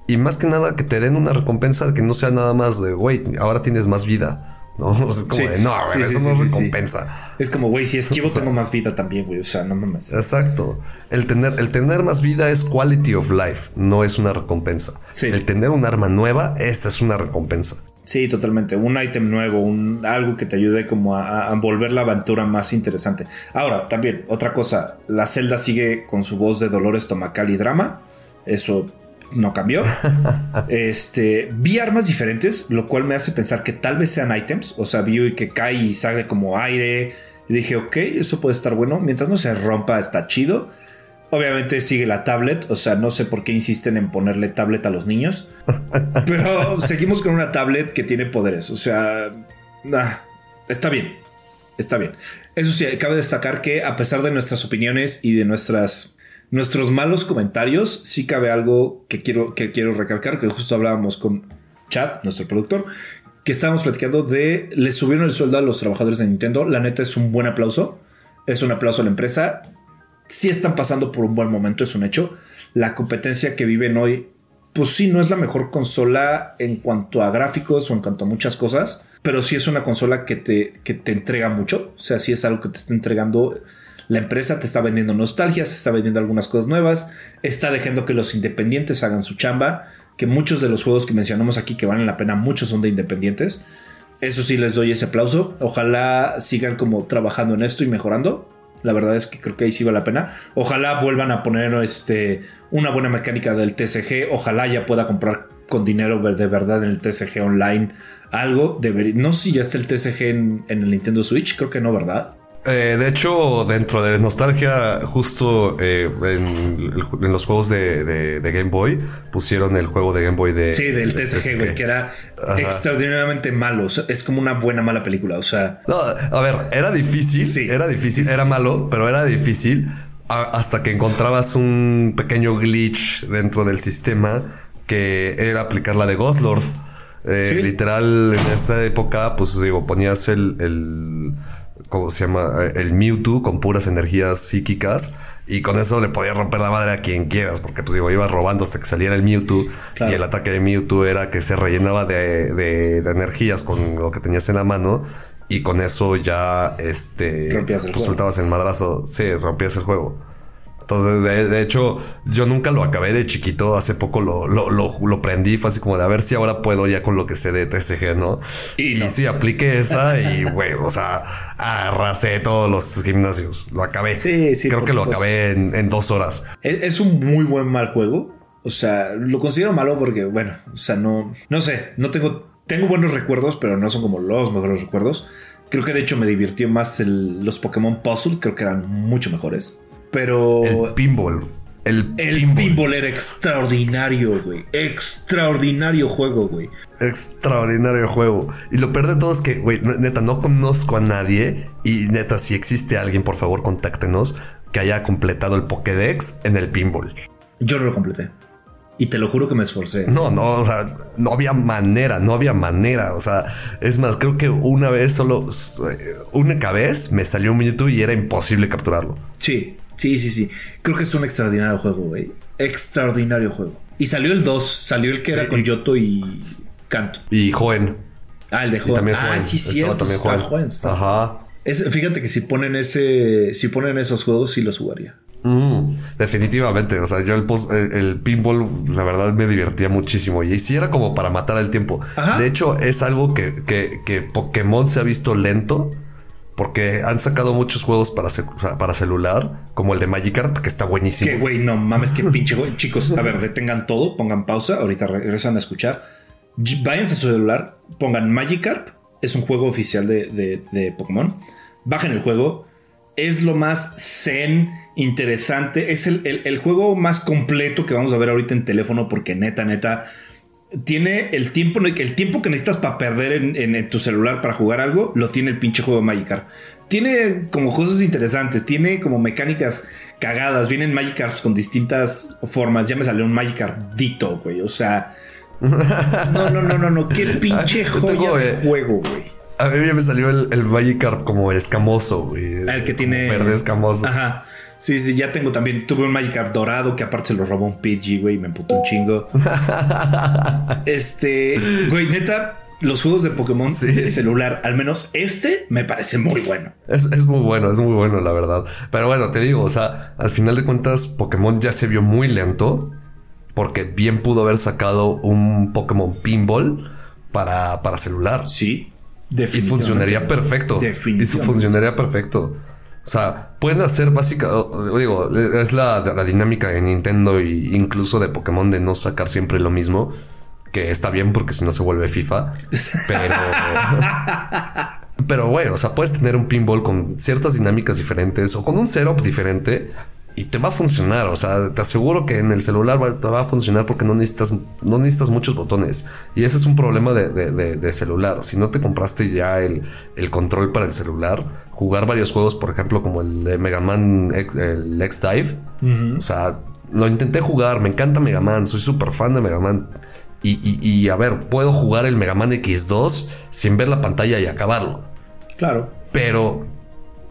y más que nada que te den una recompensa que no sea nada más de, güey, ahora tienes más vida. ¿No? es como de, no, eso no recompensa. Es como, güey, si esquivo tengo más vida también, güey. O sea, no mames. Exacto. El tener, el tener más vida es quality of life, no es una recompensa. El tener un arma nueva, esa es una recompensa. Sí, totalmente. Un ítem nuevo, un, algo que te ayude como a, a, volver la aventura más interesante. Ahora, también, otra cosa, la celda sigue con su voz de dolor estomacal y drama. Eso no cambió. este, vi armas diferentes, lo cual me hace pensar que tal vez sean items. O sea, vi que cae y sale como aire. Y dije, ok, eso puede estar bueno. Mientras no se rompa, está chido. Obviamente sigue la tablet, o sea, no sé por qué insisten en ponerle tablet a los niños. Pero seguimos con una tablet que tiene poderes, o sea, está bien, está bien. Eso sí, cabe destacar que a pesar de nuestras opiniones y de nuestras nuestros malos comentarios, sí cabe algo que quiero, que quiero recalcar, que justo hablábamos con Chad, nuestro productor, que estábamos platicando de, le subieron el sueldo a los trabajadores de Nintendo, la neta es un buen aplauso, es un aplauso a la empresa, sí están pasando por un buen momento, es un hecho, la competencia que viven hoy, pues sí, no es la mejor consola en cuanto a gráficos o en cuanto a muchas cosas, pero sí es una consola que te, que te entrega mucho, o sea, sí es algo que te está entregando la empresa te está vendiendo nostalgia, se está vendiendo algunas cosas nuevas, está dejando que los independientes hagan su chamba, que muchos de los juegos que mencionamos aquí que valen la pena, muchos son de independientes. Eso sí les doy ese aplauso. Ojalá sigan como trabajando en esto y mejorando. La verdad es que creo que ahí sí vale la pena. Ojalá vuelvan a poner este, una buena mecánica del TCG. Ojalá ya pueda comprar con dinero de verdad en el TCG online algo. no sé si ya está el TCG en el Nintendo Switch. Creo que no, ¿verdad? Eh, de hecho, dentro de nostalgia, justo eh, en, los juegos de, Game Boy, pusieron el juego de Game Boy de. Sí, del TSG, güey, que era extraordinariamente malo. es como una buena, mala película. O sea. No, a ver, era difícil. Sí. Era difícil, era malo, pero era difícil hasta que encontrabas un pequeño glitch dentro del sistema que era aplicar la de Ghost Lord. Eh, literal, en esa época, pues digo, ponías el ¿cómo se llama? Eh, el Mewtwo con puras energías psíquicas. Y con eso le podías romper la madre a quien quieras, porque pues digo, ibas robando hasta que saliera el Mewtwo. Y el ataque de Mewtwo era que se rellenaba de, de, energías con lo que tenías en la mano. Y con eso ya, este, rompías el pues, soltabas el madrazo. Sí, rompías el juego. Entonces, de, hecho, yo nunca lo acabé de chiquito. Hace poco lo, lo, lo, prendí. Fue así como de a ver si ahora puedo ya con lo que sé de TCG, ¿no? Y, sí, apliqué esa y, güey, o sea, arrasé todos los gimnasios. Lo acabé. Sí, sí. Creo que lo acabé en, dos horas. Es, un muy buen mal juego. O sea, lo considero malo porque, bueno, o sea, no, no sé, no tengo, tengo buenos recuerdos, pero no son como los mejores recuerdos. Creo que de hecho me divirtió más los Pokémon Puzzle, creo que eran mucho mejores. Pero. El pinball. El, el pinball. era extraordinario, güey. Extraordinario juego, güey. Extraordinario juego. Y lo peor de todo es que, güey, neta, no conozco a nadie. Y neta, si existe alguien, por favor, contáctenos que haya completado el Pokédex en el pinball. Yo no lo completé. Y te lo juro que me esforcé. No, no, o sea, no había manera, no había manera. O sea, es más, creo que una vez solo, eh, única vez me salió un YouTube y era imposible capturarlo. Sí, Sí, sí, sí. Creo que es un extraordinario juego, güey. Extraordinario juego. Y salió el 2, salió el que era con Yoto y Canto. Y Joen. Ah, el de Joen. Ah, sí, cierto. También está Joen. Ajá. fíjate que si ponen ese, si ponen esos juegos, sí los jugaría. Mm, definitivamente, o sea, yo el, el, pinball, la verdad, me divertía muchísimo y si era como para matar el tiempo. De hecho, es algo que, que, que Pokémon se ha visto lento Porque han sacado muchos juegos para, para celular, como el de Magikarp, que está buenísimo. Que güey, no mames, que pinche güey. Chicos, a ver, detengan todo, pongan pausa, ahorita regresan a escuchar. Váyanse a su celular, pongan Magikarp, es un juego oficial de, de Pokémon. Bajen el juego, es lo más zen, interesante. Es el, juego más completo que vamos a ver ahorita en teléfono porque neta, neta, tiene el tiempo, el tiempo que necesitas para perder en, tu celular para jugar algo, lo tiene el pinche juego de Magikarp. Tiene como cosas interesantes, tiene como mecánicas cagadas, vienen Magikarps con distintas formas. Ya me salió un Magikarp Dito, güey. O sea, no, no, no, no, no, qué pinche joya de eh, juego, güey. A mí me salió el, el Magikarp como escamoso, güey. El que tiene. Verde escamoso. Ajá. Sí, sí, ya tengo también. Tuve un Magikarp dorado que aparte se lo robó un Pidgey, güey. Me emputó un chingo. este. Güey, neta, los juegos de Pokémon de celular, al menos este, me parece muy bueno. Es, es, muy bueno, es muy bueno, la verdad. Pero bueno, te digo, o sea, al final de cuentas, Pokémon ya se vio muy lento. Porque bien pudo haber sacado un Pokémon Pinball para, para celular. Sí. Y funcionaría perfecto. Y funcionaría perfecto. O sea, pueden hacer básica, digo, es la, la, dinámica de Nintendo e incluso de Pokémon de no sacar siempre lo mismo, que está bien porque si no se vuelve FIFA. Pero, pero bueno, o sea, puedes tener un pinball con ciertas dinámicas diferentes o con un setup diferente y te va a funcionar. O sea, te aseguro que en el celular te va a funcionar porque no necesitas, no necesitas muchos botones. Y ese es un problema de, celular. Si no te compraste ya el, control para el celular, jugar varios juegos, por ejemplo, como el de Mega Man X, el X Dive. O sea, lo intenté jugar. Me encanta Mega Man. Soy súper fan de Mega Man. Y, y a ver, puedo jugar el Mega Man X2 sin ver la pantalla y acabarlo. Claro. Pero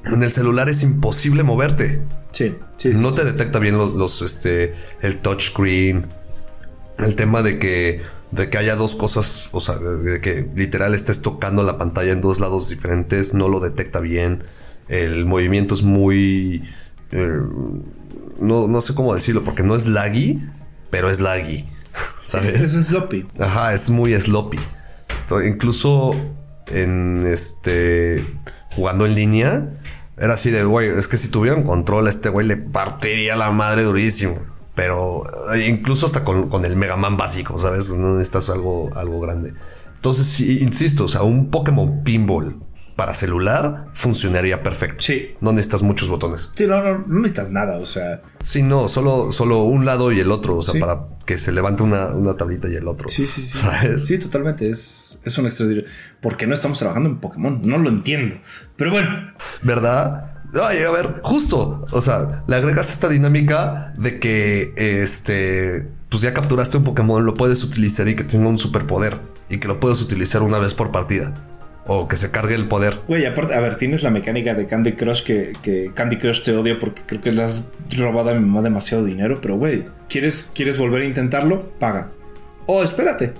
en el celular es imposible moverte. Sí, No te detecta bien los, este, el touchscreen. El tema de que, de que haya dos cosas, o sea, de, que literal estés tocando la pantalla en dos lados diferentes, no lo detecta bien. El movimiento es muy. Eh, no, no sé cómo decirlo, porque no es laggy, pero es laggy. ¿Sabes? es sloppy. Ajá, es muy sloppy. incluso en este. jugando en línea era así de, güey, es que si tuviera un control, a este güey le partiría la madre durísimo. Pero eh, incluso hasta con, el Mega Man básico, ¿sabes? No necesitas algo, algo grande. Entonces, sí, insisto, o sea, un Pokémon Pinball para celular funcionaría perfecto. Sí. No necesitas muchos botones. Sí, no, no, no necesitas nada, o sea. Sí, no, solo, solo un lado y el otro, o sea, para que se levante una, tablita y el otro. Sí, sí, sí. Sí, totalmente. Es, es un extraordinario. Porque no estamos trabajando en Pokémon? No lo entiendo. Pero bueno. ¿Verdad? Ay, a ver, justo. O sea, le agregas esta dinámica de que este. Pues ya capturaste un Pokémon, lo puedes utilizar y que tenga un superpoder. Y que lo puedes utilizar una vez por partida o que se cargue el poder. Güey, aparte, a ver, tienes la mecánica de Candy Crush que, Candy Crush te odia porque creo que le has robado a mi mamá demasiado dinero, pero güey, ¿quieres, ¿quieres volver a intentarlo? Paga. Oh, espérate.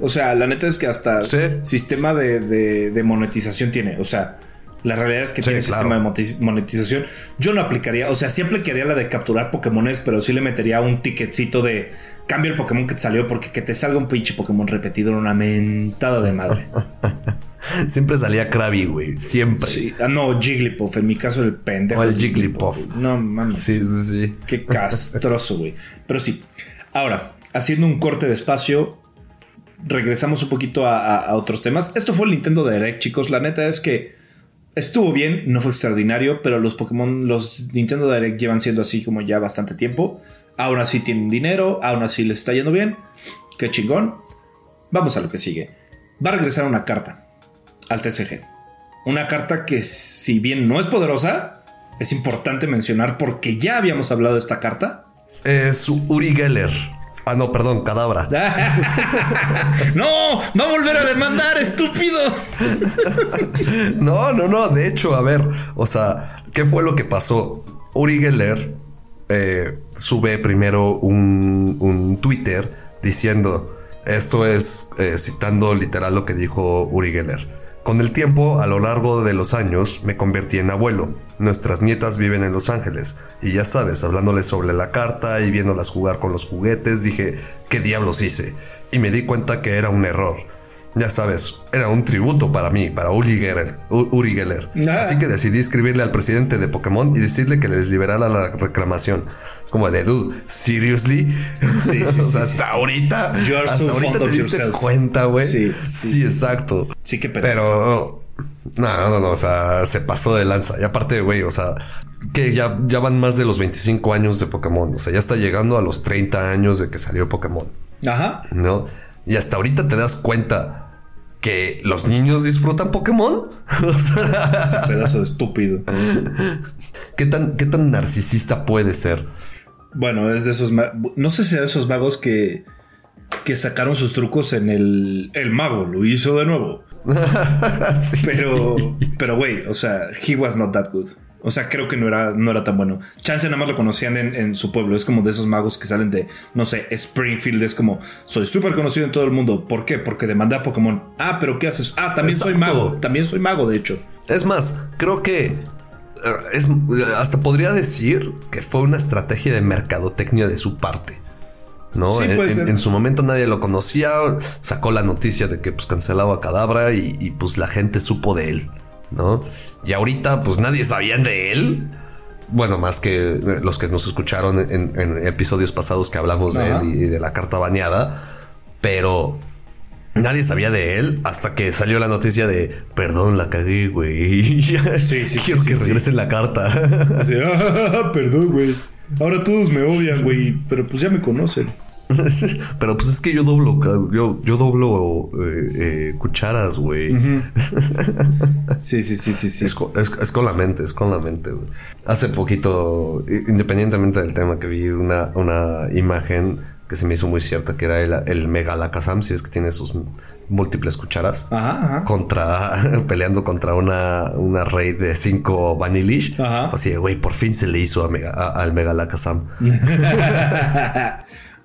O sea, la neta es que hasta sistema de, monetización tiene. O sea, la realidad es que tiene sistema de monetización. Yo no aplicaría, o sea, sí aplicaría la de capturar Pokémones, pero sí le metería un ticketcito de cambia el Pokémon que te salió porque que te salga un pinche Pokémon repetido en una mentada de madre. Siempre salía Krabby, güey. Siempre. Sí. Ah, no, Jigglypuff. En mi caso, el pendejo. O el Jigglypuff. No, mames. Sí, sí, sí. Qué castroso, güey. Pero sí. Ahora, haciendo un corte de espacio, regresamos un poquito a, otros temas. Esto fue el Nintendo Direct, chicos. La neta es que estuvo bien, no fue extraordinario, pero los Pokémon, los Nintendo Direct llevan siendo así como ya bastante tiempo. Aún así tienen dinero, aún así les está yendo bien. Qué chingón. Vamos a lo que sigue. Va a regresar una carta al TCG. Una carta que si bien no es poderosa, es importante mencionar porque ya habíamos hablado de esta carta. Es Uri Geller. Ah, no, perdón, cadabra. no, va a volver a demandar, estúpido. no, no, no. De hecho, a ver, o sea, ¿qué fue lo que pasó? Uri Geller eh, sube primero un, Twitter diciendo, esto es eh, citando literal lo que dijo Uri Geller con el tiempo, a lo largo de los años, me convertí en abuelo. Nuestras nietas viven en Los Ángeles. Y ya sabes, hablándoles sobre la carta y viéndolas jugar con los juguetes, dije, ¿qué diablos hice? Y me di cuenta que era un error. Ya sabes, era un tributo para mí, para Uri Geller. Uri Geller. Ah. Así que decidí escribirle al presidente de Pokémon y decirle que les liberara la reclamación. Como de, dude, seriously. Sí, sí, o sea, hasta ahorita. Hasta ahorita te diste cuenta, güey. Sí, sí, exacto. Sí, que Pero. No, no, no, o sea, se pasó de lanza. Y aparte, güey, o sea, que ya, ya van más de los 25 años de Pokémon. O sea, ya está llegando a los 30 años de que salió Pokémon. Ajá. ¿No? Y hasta ahorita te das cuenta que los niños disfrutan Pokémon. Ese pedazo de estúpido. ¿Qué tan, ¿Qué tan narcisista puede ser? Bueno, es de esos. No sé si de esos magos que. que sacaron sus trucos en el. El mago lo hizo de nuevo. Pero. Pero, güey, o sea, he was not that good. O sea, creo que no era, no era tan bueno. Chance nada más lo conocían en, su pueblo. Es como de esos magos que salen de, no sé, Springfield. Es como, soy súper conocido en todo el mundo. ¿Por qué? Porque demandé a Pokémon. Ah, pero ¿qué haces? Ah, también soy mago. También soy mago, de hecho. Es más, creo que eh, es, hasta podría decir que fue una estrategia de mercadotecnia de su parte. ¿no? en, su momento nadie lo conocía, sacó la noticia de que pues cancelaba Cadabra y, y, pues la gente supo de él. ¿No? Y ahorita, pues nadie sabía de él. Bueno, más que los que nos escucharon en, episodios pasados que hablamos de él y de la carta bañada. Pero nadie sabía de él hasta que salió la noticia de perdón, la cagué, güey. Sí, sí, Quiero que regrese la carta. Ah, perdón, güey. Ahora todos me odian, güey. Pero pues ya me conocen. Pero pues es que yo doblo, yo, yo doblo eh, eh, cucharas, güey. sí, sí, sí, sí, sí. Es, con la mente, es con la mente, güey. Hace poquito, independientemente del tema, que vi una, una imagen que se me hizo muy cierta, que era el, el Megalakazam, si es que tiene sus múltiples cucharas, ajá, contra, peleando contra una, una raid de cinco Vanillish. Así güey, por fin se le hizo a Mega, al Megalakazam.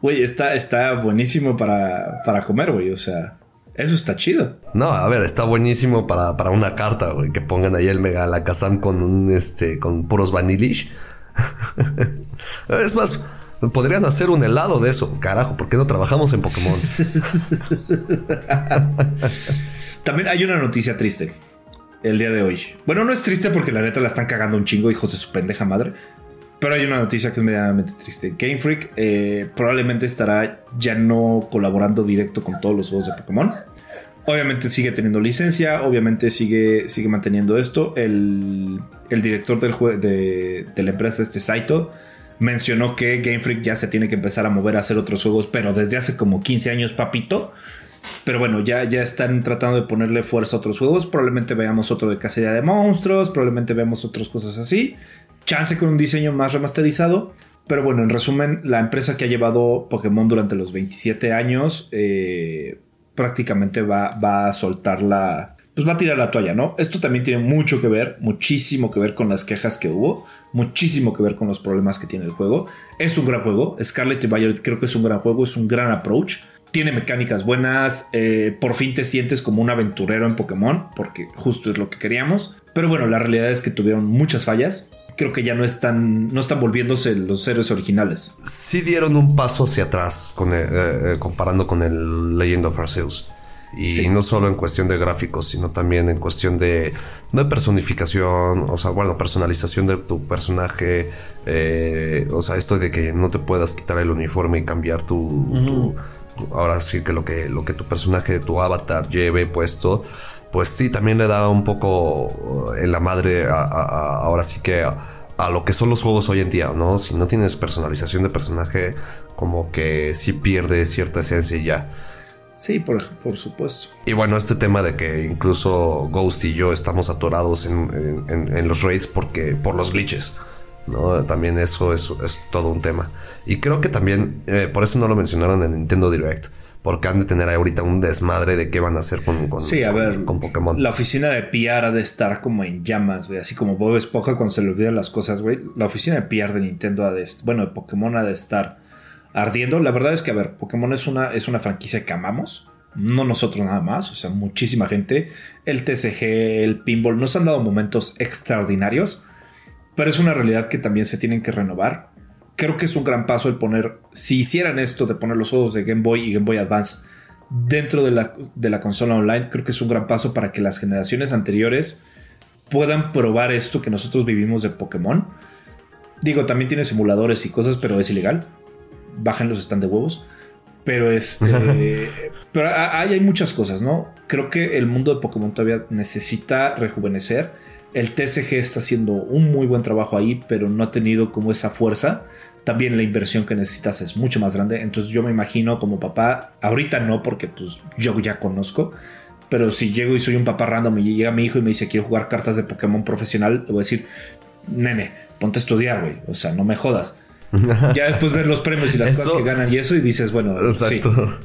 Güey, está, está buenísimo para, para comer, güey. O sea, eso está chido. No, a ver, está buenísimo para, para una carta, güey. Que pongan ahí el Mega Alakazam con un este. con puros vanillish. es más, podrían hacer un helado de eso. Carajo, ¿por qué no trabajamos en Pokémon? También hay una noticia triste el día de hoy. Bueno, no es triste porque la neta la están cagando un chingo, hijos de su pendeja madre. Pero hay una noticia que es medianamente triste. Game Freak eh, probablemente estará ya no colaborando directo con todos los juegos de Pokémon. Obviamente sigue teniendo licencia, obviamente sigue, sigue manteniendo esto. El, director del de, de, la empresa, este Saito, mencionó que Game Freak ya se tiene que empezar a mover a hacer otros juegos, pero desde hace como 15 años, papito. Pero bueno, ya, ya están tratando de ponerle fuerza a otros juegos. Probablemente veamos otro de cacería de monstruos, probablemente veamos otras cosas así chance con un diseño más remasterizado. Pero bueno, en resumen, la empresa que ha llevado Pokémon durante los 27 años eh, prácticamente va, a soltar la... Pues va a tirar la toalla, ¿no? Esto también tiene mucho que ver, muchísimo que ver con las quejas que hubo, muchísimo que ver con los problemas que tiene el juego. Es un gran juego, Scarlet y Violet creo que es un gran juego, es un gran approach. Tiene mecánicas buenas, eh, por fin te sientes como un aventurero en Pokémon, porque justo es lo que queríamos. Pero bueno, la realidad es que tuvieron muchas fallas creo que ya no están, no están volviéndose los héroes originales. Sí dieron un paso hacia atrás con eh, eh, comparando con el Legend of Arceus. Y no solo en cuestión de gráficos, sino también en cuestión de, de personificación, o sea, bueno, personalización de tu personaje, eh, o sea, esto de que no te puedas quitar el uniforme y cambiar tu, ahora sí que lo que lo que tu personaje, tu avatar lleve puesto, pues sí, también le da un poco en la madre ahora sí que a, lo que son los juegos hoy en día, ¿no? Si no tienes personalización de personaje, como que sí pierde cierta esencia ya. Sí, por, supuesto. Y bueno, este tema de que incluso Ghost y yo estamos atorados en, los raids porque, por los glitches. ¿no? También eso es, es todo un tema. Y creo que también, eh, por eso no lo mencionaron en Nintendo Direct porque han de tener ahorita un desmadre de qué van a hacer con, con, sí, a ver, con Pokémon. La oficina de PR ha de estar como en llamas, güey. Así como Bob Esponja cuando se le olvidan las cosas, güey. La oficina de PR de Nintendo ha de... Bueno, de Pokémon ha de estar ardiendo. La verdad es que, a ver, Pokémon es una, es una franquicia que amamos. No nosotros nada más, o sea, muchísima gente. El TCG, el Pinball, nos han dado momentos extraordinarios. Pero es una realidad que también se tienen que renovar creo que es un gran paso el poner, si hicieran esto de poner los juegos de Game Boy y Game Boy Advance dentro de la, de la consola online. Creo que es un gran paso para que las generaciones anteriores puedan probar esto que nosotros vivimos de Pokémon. Digo, también tiene simuladores y cosas, pero es ilegal. Bájenlos, están de huevos. Pero este. pero hay, hay muchas cosas, ¿no? Creo que el mundo de Pokémon todavía necesita rejuvenecer. El TCG está haciendo un muy buen trabajo ahí, pero no ha tenido como esa fuerza. También la inversión que necesitas es mucho más grande. Entonces yo me imagino como papá, ahorita no, porque pues yo ya conozco. Pero si llego y soy un papá random y llega mi hijo y me dice quiero jugar cartas de Pokémon profesional, le voy a decir, nene, ponte a estudiar, güey. O sea, no me jodas. ya después ver los premios y las cosas que ganan y eso y dices, bueno, exacto.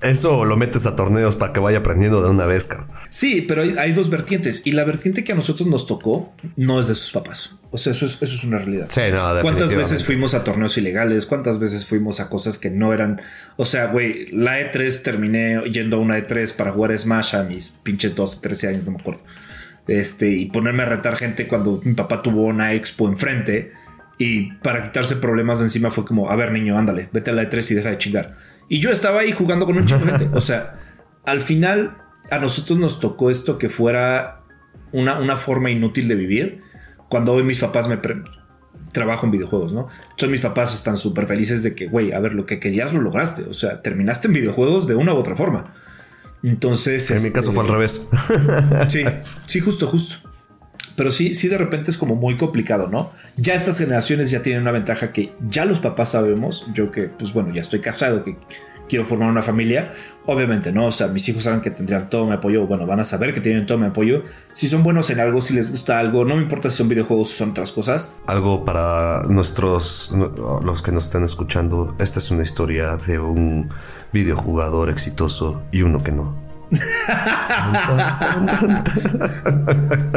Eso lo metes a torneos para que vaya aprendiendo de una vez, cabrón. Sí, pero hay, dos vertientes. Y la vertiente que a nosotros nos tocó no es de sus papás. O sea, eso es, eso es una realidad. Sí, no, ¿Cuántas veces fuimos a torneos ilegales? ¿Cuántas veces fuimos a cosas que no eran? O sea, güey, la E3 terminé yendo a una E3 para jugar Smash a mis pinches 12, 13 años, no me acuerdo. Este, y ponerme a retar gente cuando mi papá tuvo una expo enfrente. Y para quitarse problemas de encima fue como, a ver, niño, ándale, vete a la E3 y deja de chingar. Y yo estaba ahí jugando con un chico O sea, al final a nosotros nos tocó esto que fuera una, una forma inútil de vivir. Cuando hoy mis papás me trabajo en videojuegos, ¿no? Entonces mis papás están súper felices de que, güey, a ver, lo que querías lo lograste. O sea, terminaste en videojuegos de una u otra forma. Entonces... En mi caso fue al este, revés. sí, sí, justo, justo. Pero sí, sí de repente es como muy complicado, ¿no? Ya estas generaciones ya tienen una ventaja que ya los papás sabemos, yo que pues bueno, ya estoy casado, que quiero formar una familia, obviamente, ¿no? O sea, mis hijos saben que tendrían todo mi apoyo, bueno, van a saber que tienen todo mi apoyo. Si son buenos en algo, si les gusta algo, no me importa si son videojuegos o son otras cosas. Algo para nuestros, los que nos están escuchando, esta es una historia de un videojugador exitoso y uno que no.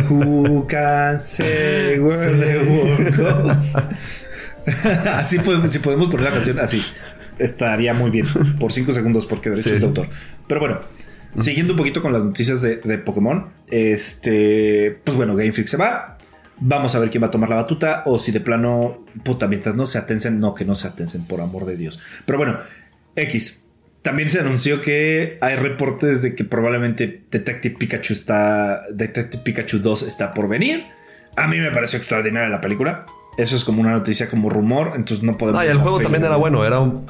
Who can say where the world goes? así podemos, si podemos poner la canción así, estaría muy bien. Por cinco segundos, porque derechos de autor. Pero bueno, siguiendo un poquito con las noticias de, de, Pokémon, este, pues bueno, Game Freak se va. Vamos a ver quién va a tomar la batuta. O si de plano, puta, mientras no se atencen, no, que no se atencen, por amor de Dios. Pero bueno, X. También se anunció que hay reportes de que probablemente Detective Pikachu está. Detective Pikachu 2 está por venir. A mí me pareció extraordinaria la película. Eso es como una noticia, como rumor. Entonces no podemos. Ah, y el juego también era bueno. Era un.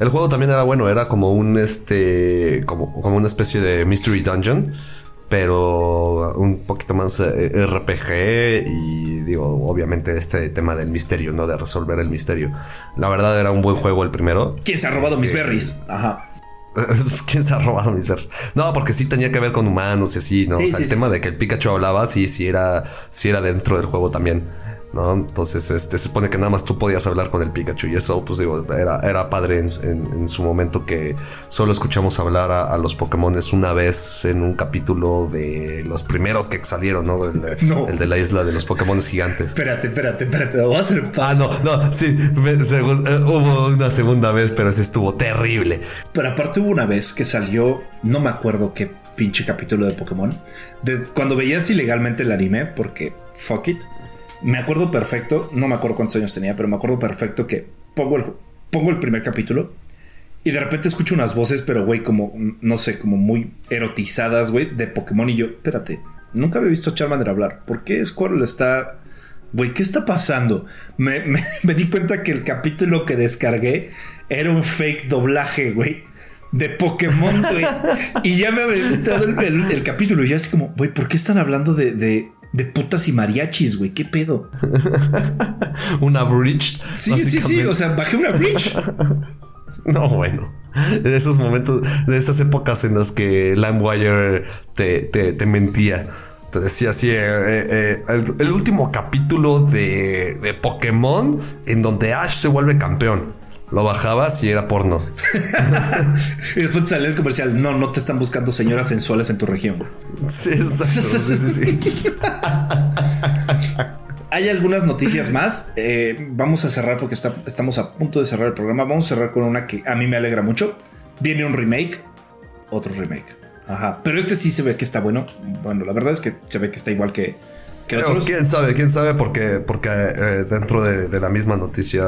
El juego también era bueno. Era como un este. Como, como una especie de Mystery Dungeon. Pero un poquito más eh, RPG. Y digo, obviamente, este tema del misterio, ¿no? De resolver el misterio. La verdad era un buen juego el primero. ¿Quién se ha robado mis berries? Ajá. ¿Quién se ha robado mis versos? No, porque sí tenía que ver con humanos y así, ¿no? o sea, el tema de que el Pikachu hablaba, sí, sí era, sí era dentro del juego también. ¿No? Entonces, este, se supone que nada más tú podías hablar con el Pikachu y eso, pues digo, era, era padre en, su momento que solo escuchamos hablar a, los Pokémon una vez en un capítulo de los primeros que salieron, ¿no? El, de la isla de los Pokémon gigantes. Espérate, espérate, espérate, voy a hacer Ah, no, no, sí, eh, hubo una segunda vez, pero ese estuvo terrible. Pero aparte hubo una vez que salió, no me acuerdo qué pinche capítulo de Pokémon, de cuando veías ilegalmente el anime, porque fuck it me acuerdo perfecto, no me acuerdo cuántos años tenía, pero me acuerdo perfecto que pongo el, pongo el primer capítulo y de repente escucho unas voces, pero güey, como, no sé, como muy erotizadas, güey, de Pokémon. Y yo, espérate, nunca había visto a Charmander hablar. ¿Por qué Squirrel está... Güey, ¿qué está pasando? Me, di cuenta que el capítulo que descargué era un fake doblaje, güey de Pokémon, güey. y ya me había gustado el, capítulo. Y ya así como, güey, ¿por qué están hablando de, de putas y mariachis, güey. ¿Qué pedo? una bridge. Sí, sí, sí. O sea, bajé una bridge. no, bueno. De esos momentos, de esas épocas en las que LimeWire te, te, te mentía. Te decía así, eh, eh, eh, el, último capítulo de, de Pokémon en donde Ash se vuelve campeón. Lo bajabas y era porno. y después salió el comercial. No, no te están buscando señoras sensuales en tu región. Sí, exacto. sí, sí, sí. Hay algunas noticias más. Eh, vamos a cerrar porque estamos a punto de cerrar el programa. Vamos a cerrar con una que a mí me alegra mucho. Viene un remake. Otro remake. Ajá. Pero este sí se ve que está bueno. Bueno, la verdad es que se ve que está igual que, que otros. ¿Quién sabe? ¿Quién sabe? Porque, porque eh, dentro de la misma noticia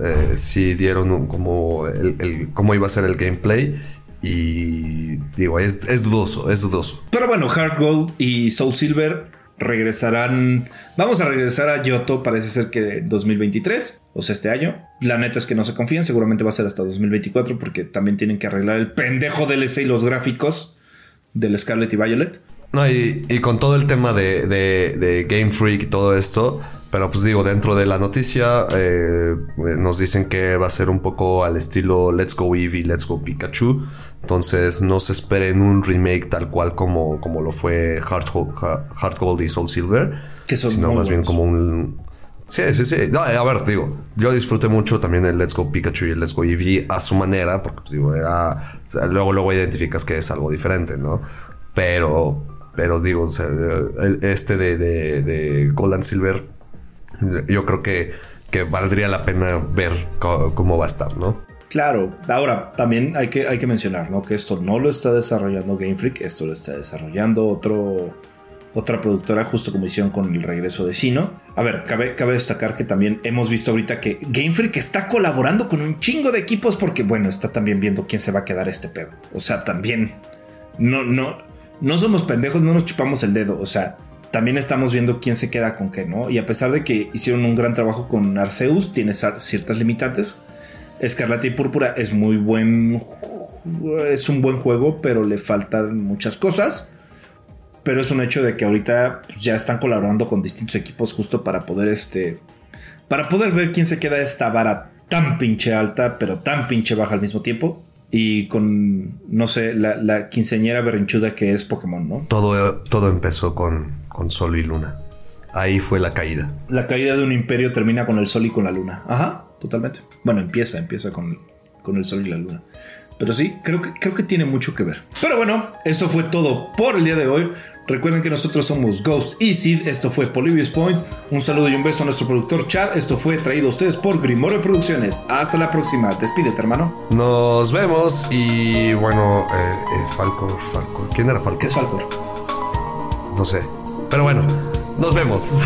eh, sí dieron como el, cómo iba a ser el gameplay Y digo, es, es dudoso, es dudoso. Pero bueno, Hard Gold y Soul Silver regresarán. Vamos a regresar a Yoto, parece ser que 2023, o sea, este año. La neta es que no se confían, seguramente va a ser hasta 2024 porque también tienen que arreglar el pendejo DLC y los gráficos del Scarlet y Violet. No, y, y con todo el tema de, de, de, Game Freak y todo esto, pero pues digo, dentro de la noticia eh, nos dicen que va a ser un poco al estilo Let's Go Eevee, Let's Go Pikachu. Entonces no se esperen un remake tal cual como, como lo fue Heart, Gold y Soul Silver. Que son sino más bien como un... Sí, sí, sí. a ver, digo, yo disfruté mucho también el Let's Go Pikachu y el Let's Go Eevee a su manera, porque pues, digo, era... luego, luego identificas que es algo diferente, ¿no? Pero, pero digo, este de, de, de Gold and Silver, yo creo que, que valdría la pena ver cómo va a estar, ¿no? Claro, ahora también hay que, hay que mencionar ¿no? que esto no lo está desarrollando Game Freak, esto lo está desarrollando otro, otra productora, justo como hicieron con el regreso de Sino. A ver, cabe, cabe destacar que también hemos visto ahorita que Game Freak está colaborando con un chingo de equipos porque, bueno, está también viendo quién se va a quedar este pedo. O sea, también no, no, no somos pendejos, no nos chupamos el dedo. O sea, también estamos viendo quién se queda con qué, ¿no? Y a pesar de que hicieron un gran trabajo con Arceus, tiene ciertas limitantes Escarlata y Púrpura es muy buen. Es un buen juego, pero le faltan muchas cosas. Pero es un hecho de que ahorita ya están colaborando con distintos equipos justo para poder este. Para poder ver quién se queda esta vara tan pinche alta, pero tan pinche baja al mismo tiempo. Y con, no sé, la, la quinceñera berrinchuda que es Pokémon, ¿no? Todo, todo empezó con, con Sol y Luna. Ahí fue la caída. La caída de un imperio termina con el Sol y con la Luna. Ajá totalmente. Bueno, empieza, empieza con, con el sol y la luna. Pero sí, creo que, creo que tiene mucho que ver. Pero bueno, eso fue todo por el día de hoy. Recuerden que nosotros somos Ghost y Sid. Esto fue Polybius Point. Un saludo y un beso a nuestro productor Chad. Esto fue traído a ustedes por Grimorio Producciones. Hasta la próxima. Despídete, hermano. Nos vemos. Y bueno, eh, eh, Falcor, Falcor. ¿Quién era Falcor? ¿Qué es Falcor? No sé. Pero bueno, nos vemos.